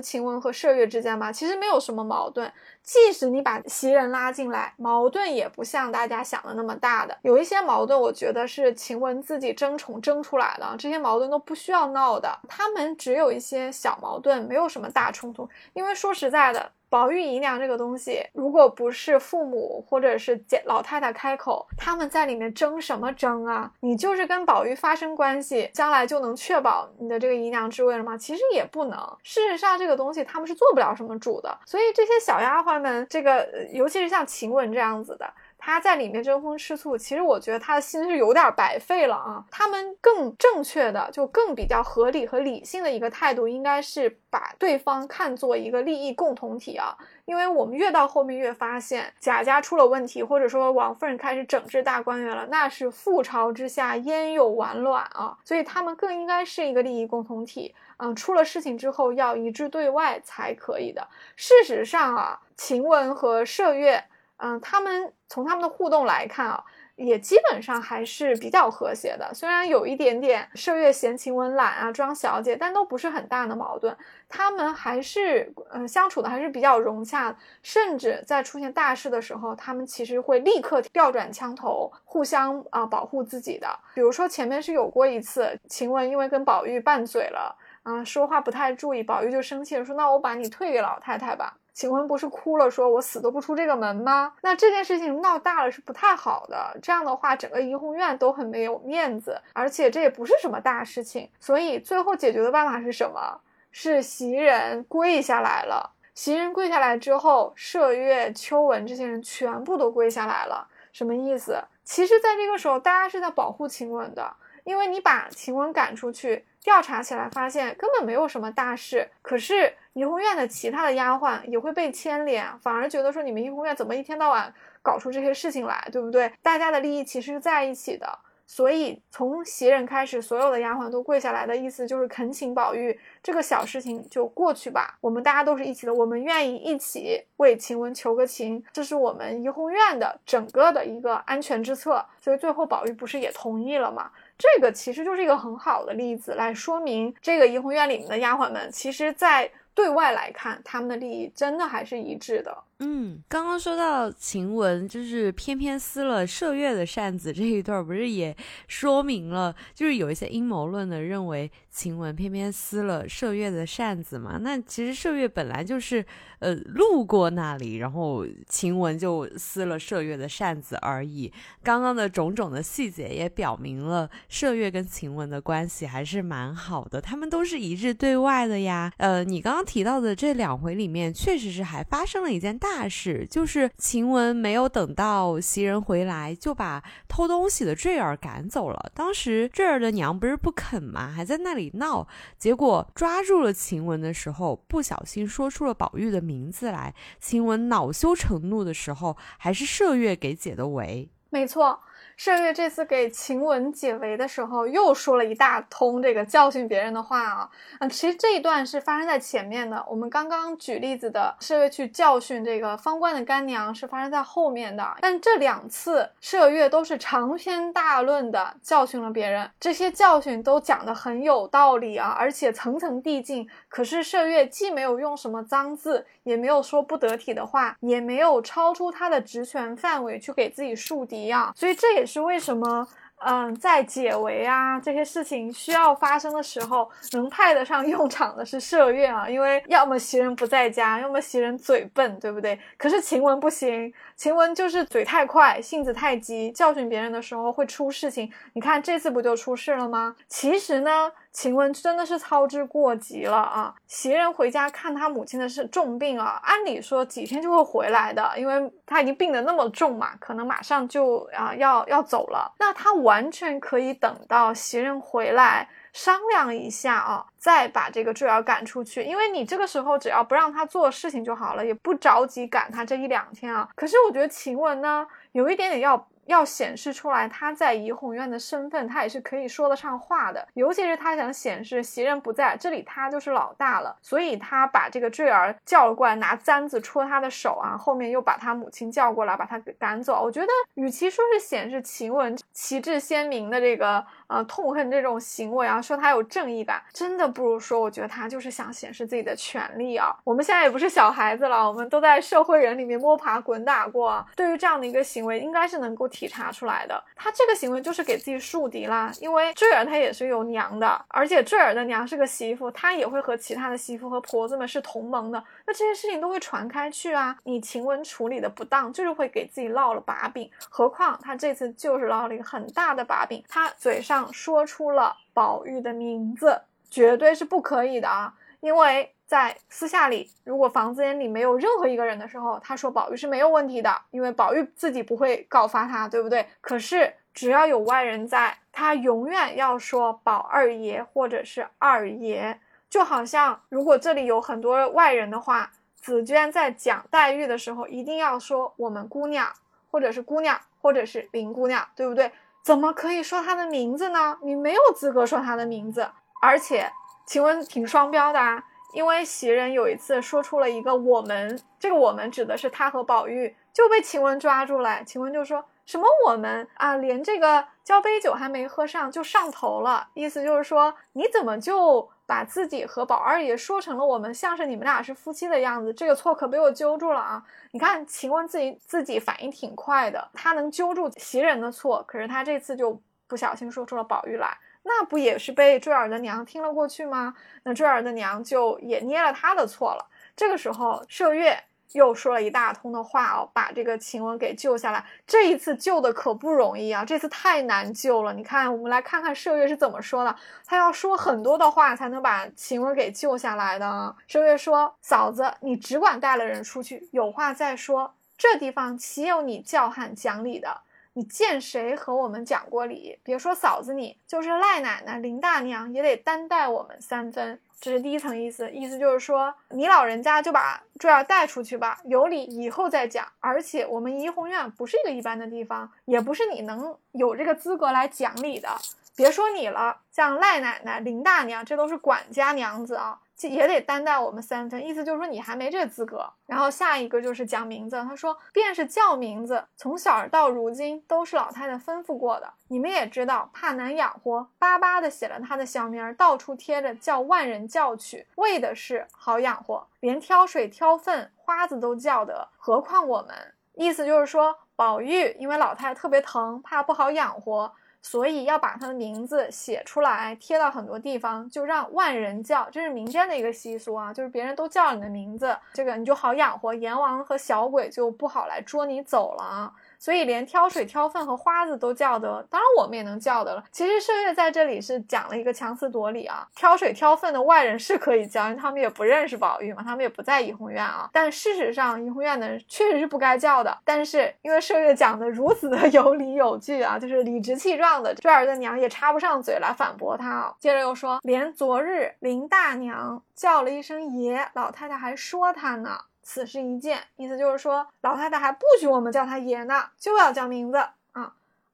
A: 晴雯和麝月之间吧，其实没有什么矛盾。即使你把袭人拉进来，矛盾也不像大家想的那么大的。有一些矛盾，我觉得是晴雯自己争宠争出来的，这些矛盾都不需要闹的。他们只有一些小矛盾，没有什么大冲突。因为说实在的。宝玉姨娘这个东西，如果不是父母或者是老太太开口，他们在里面争什么争啊？你就是跟宝玉发生关系，将来就能确保你的这个姨娘之位了吗？其实也不能。事实上，这个东西他们是做不了什么主的。所以这些小丫鬟们，这个尤其是像晴雯这样子的。他在里面争风吃醋，其实我觉得他的心是有点白费了啊。他们更正确的，就更比较合理和理性的一个态度，应该是把对方看作一个利益共同体啊。因为我们越到后面越发现贾家出了问题，或者说王夫人开始整治大观园了，那是覆巢之下焉有完卵啊。所以他们更应该是一个利益共同体，嗯，出了事情之后要一致对外才可以的。事实上啊，晴雯和麝月。嗯，他们从他们的互动来看啊，也基本上还是比较和谐的。虽然有一点点麝月嫌晴雯懒啊，装小姐，但都不是很大的矛盾。他们还是嗯相处的还是比较融洽，甚至在出现大事的时候，他们其实会立刻调转枪头，互相啊保护自己的。比如说前面是有过一次，晴雯因为跟宝玉拌嘴了啊，说话不太注意，宝玉就生气了，说那我把你退给老太太吧。晴雯不是哭了，说我死都不出这个门吗？那这件事情闹大了是不太好的。这样的话，整个怡红院都很没有面子，而且这也不是什么大事情。所以最后解决的办法是什么？是袭人跪下来了。袭人跪下来之后，麝月、秋纹这些人全部都跪下来了。什么意思？其实，在这个时候，大家是在保护晴雯的，因为你把晴雯赶出去，调查起来发现根本没有什么大事。可是怡红院的其他的丫鬟也会被牵连，反而觉得说你们怡红院怎么一天到晚搞出这些事情来，对不对？大家的利益其实是在一起的。所以从袭人开始，所有的丫鬟都跪下来的意思就是恳请宝玉，这个小事情就过去吧。我们大家都是一起的，我们愿意一起为晴雯求个情，这是我们怡红院的整个的一个安全之策。所以最后宝玉不是也同意了吗？这个其实就是一个很好的例子，来说明这个怡红院里面的丫鬟们，其实在对外来看，他们的利益真的还是一致的。
B: 嗯，刚刚说到晴雯就是偏偏撕了麝月的扇子这一段，不是也说明了，就是有一些阴谋论的认为晴雯偏偏撕了麝月的扇子嘛？那其实麝月本来就是呃路过那里，然后晴雯就撕了麝月的扇子而已。刚刚的种种的细节也表明了麝月跟晴雯的关系还是蛮好的，他们都是一致对外的呀。呃，你刚刚提到的这两回里面，确实是还发生了一件。大事就是晴雯没有等到袭人回来，就把偷东西的坠儿赶走了。当时坠儿的娘不是不肯吗？还在那里闹。结果抓住了晴雯的时候，不小心说出了宝玉的名字来。晴雯恼羞成怒的时候，还是麝月给解的围。
A: 没错。麝月这次给晴雯解围的时候，又说了一大通这个教训别人的话啊，嗯，其实这一段是发生在前面的。我们刚刚举例子的麝月去教训这个方官的干娘是发生在后面的，但这两次麝月都是长篇大论的教训了别人，这些教训都讲得很有道理啊，而且层层递进。可是麝月既没有用什么脏字，也没有说不得体的话，也没有超出他的职权范围去给自己树敌啊，所以这也。是为什么？嗯，在解围啊这些事情需要发生的时候，能派得上用场的是麝月啊，因为要么袭人不在家，要么袭人嘴笨，对不对？可是晴雯不行，晴雯就是嘴太快，性子太急，教训别人的时候会出事情。你看这次不就出事了吗？其实呢。晴雯真的是操之过急了啊！袭人回家看他母亲的是重病啊，按理说几天就会回来的，因为他已经病得那么重嘛，可能马上就啊要要走了。那他完全可以等到袭人回来商量一下啊，再把这个坠儿赶出去，因为你这个时候只要不让他做事情就好了，也不着急赶他这一两天啊。可是我觉得晴雯呢，有一点点要。要显示出来他在怡红院的身份，他也是可以说得上话的。尤其是他想显示袭人不在这里，他就是老大了，所以他把这个坠儿叫了过来，拿簪子戳他的手啊，后面又把他母亲叫过来，把他给赶走。我觉得，与其说是显示晴雯旗帜鲜明的这个。呃，痛恨这种行为啊，说他有正义感，真的不如说，我觉得他就是想显示自己的权利啊。我们现在也不是小孩子了，我们都在社会人里面摸爬滚打过，对于这样的一个行为，应该是能够体察出来的。他这个行为就是给自己树敌啦，因为坠儿她也是有娘的，而且坠儿的娘是个媳妇，她也会和其他的媳妇和婆子们是同盟的，那这些事情都会传开去啊。你晴雯处理的不当，就是会给自己落了把柄。何况他这次就是落了一个很大的把柄，他嘴上。说出了宝玉的名字，绝对是不可以的啊！因为在私下里，如果房间里没有任何一个人的时候，他说宝玉是没有问题的，因为宝玉自己不会告发他，对不对？可是只要有外人在，他永远要说宝二爷或者是二爷，就好像如果这里有很多外人的话，紫娟在讲黛玉的时候，一定要说我们姑娘，或者是姑娘，或者是林姑娘，对不对？怎么可以说她的名字呢？你没有资格说她的名字，而且晴雯挺双标的啊，因为袭人有一次说出了一个“我们”，这个“我们”指的是他和宝玉，就被晴雯抓住了。晴雯就说：“什么我们啊，连这个交杯酒还没喝上就上头了，意思就是说你怎么就把自己和宝二爷说成了我们像是你们俩是夫妻的样子？这个错可被我揪住了啊！你看晴雯自己自己反应挺快的，她能揪住袭人的错，可是她这次就不小心说出了宝玉来，那不也是被坠儿的娘听了过去吗？那坠儿的娘就也捏了她的错了。这个时候麝月。又说了一大通的话哦，把这个晴雯给救下来。这一次救的可不容易啊，这次太难救了。你看，我们来看看麝月是怎么说的。他要说很多的话才能把晴雯给救下来的。麝月说：“嫂子，你只管带了人出去，有话再说。这地方岂有你叫喊讲理的？你见谁和我们讲过理？别说嫂子你，就是赖奶奶、林大娘也得担待我们三分。”这是第一层意思，意思就是说，你老人家就把坠儿带出去吧，有理以后再讲。而且我们怡红院不是一个一般的地方，也不是你能有这个资格来讲理的。别说你了，像赖奶奶、林大娘，这都是管家娘子啊。也得担待我们三分，意思就是说你还没这资格。然后下一个就是讲名字，他说便是叫名字，从小到如今都是老太太吩咐过的。你们也知道，怕难养活，巴巴的写了他的小名，到处贴着，叫万人叫去，为的是好养活，连挑水挑粪花子都叫得，何况我们？意思就是说，宝玉因为老太太特别疼，怕不好养活。所以要把他的名字写出来，贴到很多地方，就让万人叫，这是民间的一个习俗啊，就是别人都叫你的名字，这个你就好养活，阎王和小鬼就不好来捉你走了。所以连挑水挑粪和花子都叫得，当然我们也能叫的了。其实麝月在这里是讲了一个强词夺理啊，挑水挑粪的外人是可以叫，因为他们也不认识宝玉嘛，他们也不在怡红院啊。但事实上，怡红院的人确实是不该叫的。但是因为麝月讲的如此的 有理有据啊，就是理直气壮的，坠儿的娘也插不上嘴来反驳他啊。接着又说，连昨日林大娘叫了一声爷，老太太还说他呢。此事一件，意思就是说，老太太还不许我们叫她爷呢，就要叫名字。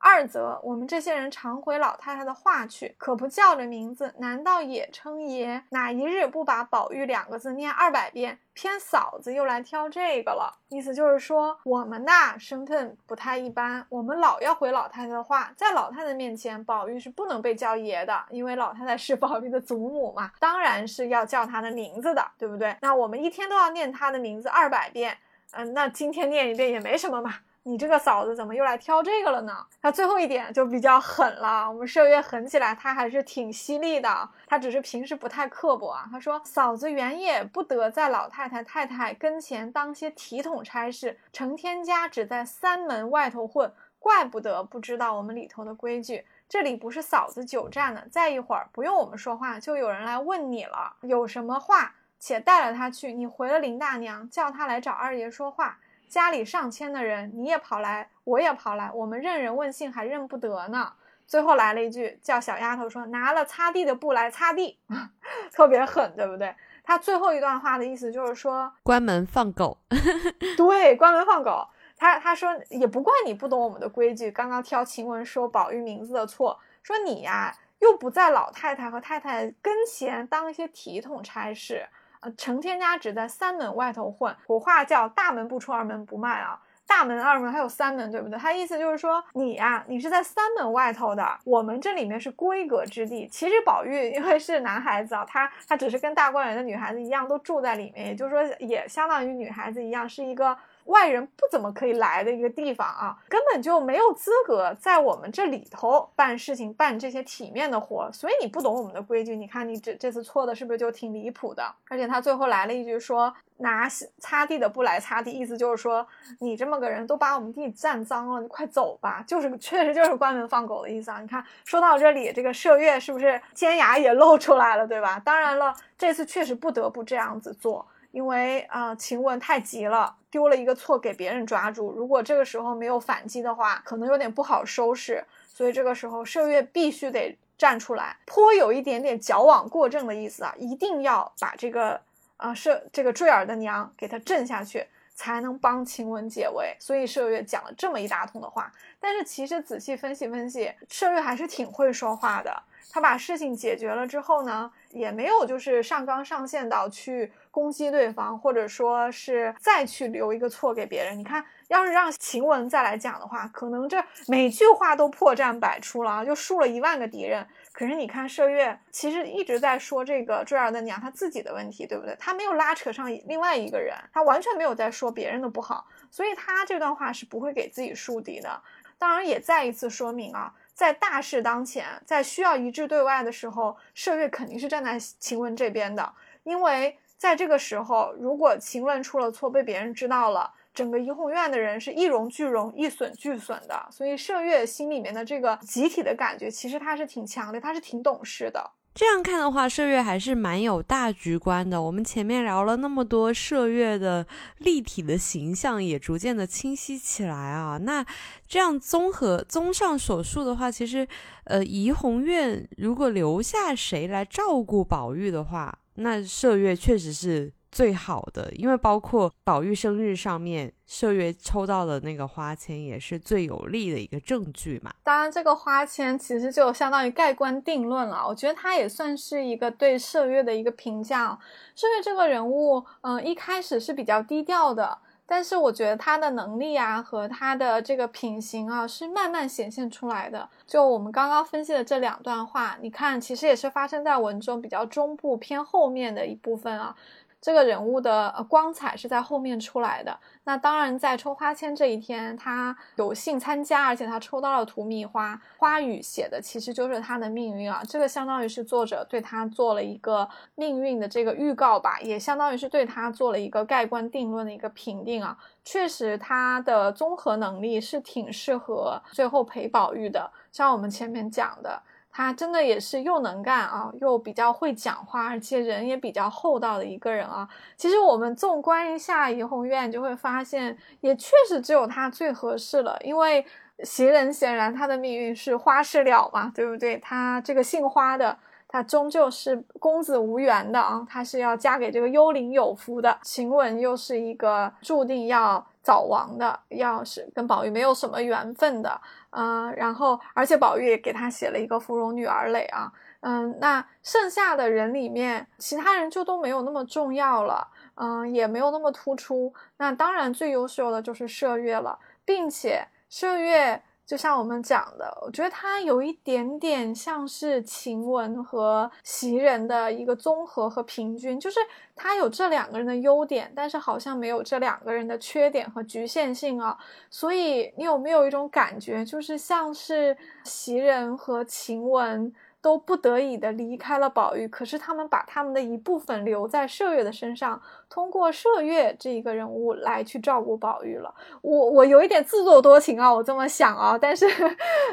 A: 二则，我们这些人常回老太太的话去，可不叫着名字，难道也称爷？哪一日不把宝玉两个字念二百遍？偏嫂子又来挑这个了，意思就是说，我们呐身份不太一般，我们老要回老太太的话，在老太太面前，宝玉是不能被叫爷的，因为老太太是宝玉的祖母嘛，当然是要叫她的名字的，对不对？那我们一天都要念他的名字二百遍，嗯，那今天念一遍也没什么嘛。你这个嫂子怎么又来挑这个了呢？他最后一点就比较狠了。我们麝月狠起来，他还是挺犀利的。他只是平时不太刻薄啊。他说：“嫂子原也不得在老太太太太跟前当些体统差事，成天家只在三门外头混，怪不得不知道我们里头的规矩。这里不是嫂子久站呢，再一会儿不用我们说话，就有人来问你了。有什么话，且带了他去。你回了林大娘，叫他来找二爷说话。”家里上千的人，你也跑来，我也跑来，我们认人问姓还认不得呢。最后来了一句，叫小丫头说拿了擦地的布来擦地，特别狠，对不对？他最后一段话的意思就是说
B: 关门放狗，
A: 对，关门放狗。他他说也不怪你不懂我们的规矩，刚刚挑晴雯说宝玉名字的错，说你呀又不在老太太和太太跟前当一些体统差事。呃，成天家只在三门外头混，古话叫大门不出二门不迈啊，大门二门还有三门，对不对？他意思就是说你呀，你是在三门外头的，我们这里面是闺阁之地。其实宝玉因为是男孩子啊，他他只是跟大观园的女孩子一样，都住在里面，也就是说也相当于女孩子一样，是一个。外人不怎么可以来的一个地方啊，根本就没有资格在我们这里头办事情、办这些体面的活，所以你不懂我们的规矩。你看你这这次错的是不是就挺离谱的？而且他最后来了一句说拿擦地的布来擦地，意思就是说你这么个人都把我们地占脏了，你快走吧。就是确实就是关门放狗的意思啊。你看说到这里，这个麝月是不是尖牙也露出来了，对吧？当然了，这次确实不得不这样子做。因为啊，晴雯太急了，丢了一个错给别人抓住。如果这个时候没有反击的话，可能有点不好收拾。所以这个时候，麝月必须得站出来，颇有一点点矫枉过正的意思啊！一定要把这个啊，麝这个坠儿的娘给他震下去，才能帮晴雯解围。所以麝月讲了这么一大通的话。但是其实仔细分析分析，麝月还是挺会说话的。他把事情解决了之后呢，也没有就是上纲上线到去攻击对方，或者说是再去留一个错给别人。你看，要是让晴雯再来讲的话，可能这每句话都破绽百出了啊，就树了一万个敌人。可是你看，麝月其实一直在说这个坠儿的娘她自己的问题，对不对？她没有拉扯上另外一个人，她完全没有在说别人的不好，所以他这段话是不会给自己树敌的。当然，也再一次说明啊，在大事当前，在需要一致对外的时候，麝月肯定是站在晴雯这边的，因为在这个时候，如果晴雯出了错，被别人知道了。整个怡红院的人是一荣俱荣，一损俱损的，所以麝月心里面的这个集体的感觉，其实他是挺强烈，他是挺懂事的。
B: 这样看的话，麝月还是蛮有大局观的。我们前面聊了那么多，麝月的立体的形象也逐渐的清晰起来啊。那这样综合综上所述的话，其实，呃，怡红院如果留下谁来照顾宝玉的话，那麝月确实是。最好的，因为包括宝玉生日上面，麝月抽到的那个花签也是最有力的一个证据嘛。
A: 当然，这个花签其实就相当于盖棺定论了。我觉得它也算是一个对麝月的一个评价。麝月这个人物，嗯，一开始是比较低调的，但是我觉得他的能力啊和他的这个品行啊是慢慢显现出来的。就我们刚刚分析的这两段话，你看，其实也是发生在文中比较中部偏后面的一部分啊。这个人物的光彩是在后面出来的。那当然，在抽花签这一天，他有幸参加，而且他抽到了荼蘼花花语，写的其实就是他的命运啊。这个相当于是作者对他做了一个命运的这个预告吧，也相当于是对他做了一个盖棺定论的一个评定啊。确实，他的综合能力是挺适合最后陪宝玉的，像我们前面讲的。他真的也是又能干啊，又比较会讲话，而且人也比较厚道的一个人啊。其实我们纵观一下怡红院，就会发现，也确实只有他最合适了。因为袭人显然他的命运是花事了嘛，对不对？他这个姓花的，他终究是公子无缘的啊，他是要嫁给这个幽灵有福的。晴雯又是一个注定要早亡的，要是跟宝玉没有什么缘分的。嗯，然后而且宝玉也给他写了一个芙蓉女儿泪啊，嗯，那剩下的人里面，其他人就都没有那么重要了，嗯，也没有那么突出。那当然最优秀的就是麝月了，并且麝月。就像我们讲的，我觉得他有一点点像是晴雯和袭人的一个综合和平均，就是他有这两个人的优点，但是好像没有这两个人的缺点和局限性啊。所以你有没有一种感觉，就是像是袭人和晴雯？都不得已的离开了宝玉，可是他们把他们的一部分留在麝月的身上，通过麝月这一个人物来去照顾宝玉了。我我有一点自作多情啊，我这么想啊，但是，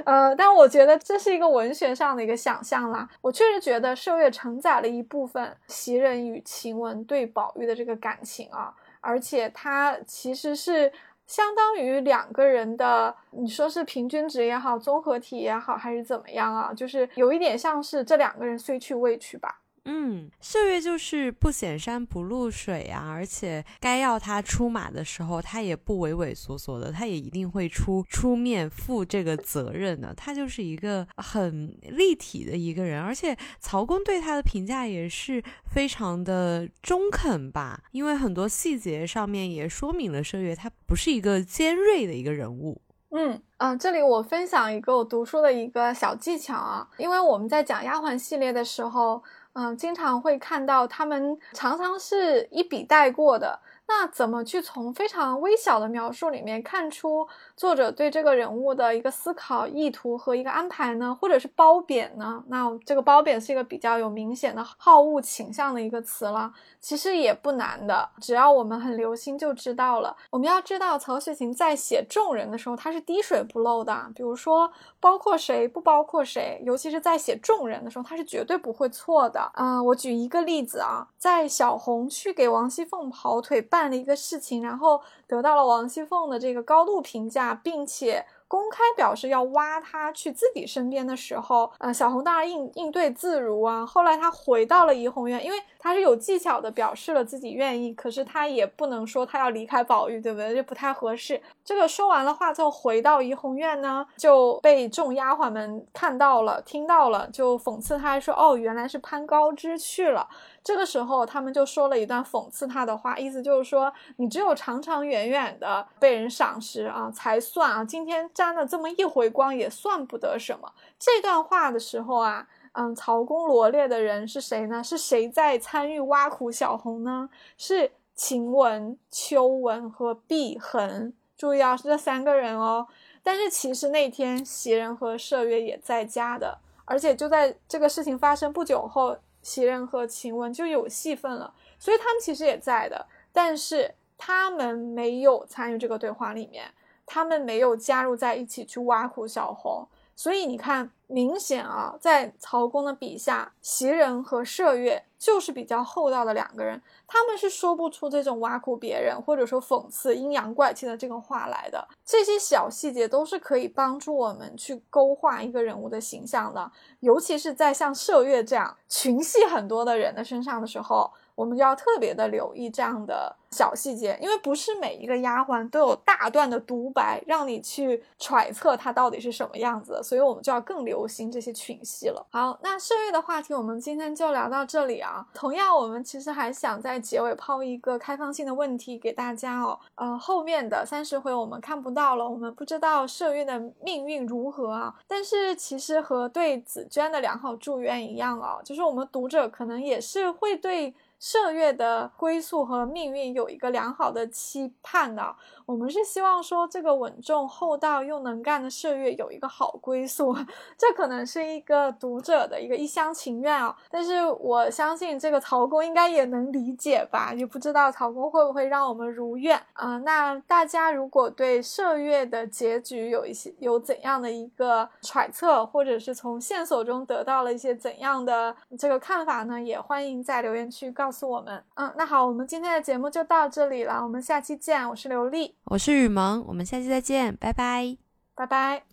A: 呃，但我觉得这是一个文学上的一个想象啦。我确实觉得麝月承载了一部分袭人与晴雯对宝玉的这个感情啊，而且他其实是。相当于两个人的，你说是平均值也好，综合体也好，还是怎么样啊？就是有一点像是这两个人虽去未去吧。
B: 嗯，麝月就是不显山不露水啊，而且该要他出马的时候，他也不畏畏缩缩的，他也一定会出出面负这个责任的。他就是一个很立体的一个人，而且曹公对他的评价也是非常的中肯吧，因为很多细节上面也说明了麝月他不是一个尖锐的一个人物。
A: 嗯嗯，这里我分享一个我读书的一个小技巧啊，因为我们在讲丫鬟系列的时候。嗯，经常会看到他们常常是一笔带过的。那怎么去从非常微小的描述里面看出作者对这个人物的一个思考意图和一个安排呢？或者是褒贬呢？那这个褒贬是一个比较有明显的好恶倾向的一个词了。其实也不难的，只要我们很留心就知道了。我们要知道，曹雪芹在写众人的时候，他是滴水不漏的。比如说，包括谁不包括谁，尤其是在写众人的时候，他是绝对不会错的。啊，我举一个例子啊，在小红去给王熙凤跑腿办办了一个事情，然后得到了王熙凤的这个高度评价，并且。公开表示要挖他去自己身边的时候，呃，小红当然应应对自如啊。后来他回到了怡红院，因为他是有技巧的表示了自己愿意，可是他也不能说他要离开宝玉，对不对？这不太合适。这个说完了话之后，回到怡红院呢，就被众丫鬟们看到了、听到了，就讽刺他说：“哦，原来是攀高枝去了。”这个时候，他们就说了一段讽刺他的话，意思就是说，你只有长长远远的被人赏识啊，才算啊。今天沾了这么一回光，也算不得什么。这段话的时候啊。嗯，曹公罗列的人是谁呢？是谁在参与挖苦小红呢？是晴雯、秋雯和碧痕。注意啊，是这三个人哦。但是其实那天袭人和麝月也在家的，而且就在这个事情发生不久后，袭人和晴雯就有戏份了，所以他们其实也在的。但是他们没有参与这个对话里面，他们没有加入在一起去挖苦小红。所以你看，明显啊，在曹公的笔下，袭人和麝月就是比较厚道的两个人，他们是说不出这种挖苦别人或者说讽刺阴阳怪气的这个话来的。这些小细节都是可以帮助我们去勾画一个人物的形象的，尤其是在像麝月这样群戏很多的人的身上的时候。我们就要特别的留意这样的小细节，因为不是每一个丫鬟都有大段的独白让你去揣测她到底是什么样子，所以我们就要更留心这些群戏了。好，那麝月的话题我们今天就聊到这里啊。同样，我们其实还想在结尾抛一个开放性的问题给大家哦。呃，后面的三十回我们看不到了，我们不知道麝月的命运如何啊。但是其实和对紫娟的良好祝愿一样哦，就是我们读者可能也是会对。射月的归宿和命运有一个良好的期盼的，我们是希望说这个稳重厚道又能干的麝月有一个好归宿，这可能是一个读者的一个一厢情愿啊。但是我相信这个曹公应该也能理解吧，也不知道曹公会不会让我们如愿啊？那大家如果对麝月的结局有一些有怎样的一个揣测，或者是从线索中得到了一些怎样的这个看法呢？也欢迎在留言区。告诉我们，嗯，那好，我们今天的节目就到这里了，我们下期见。我是刘丽，
B: 我是雨萌，我们下期再见，拜拜，
A: 拜拜。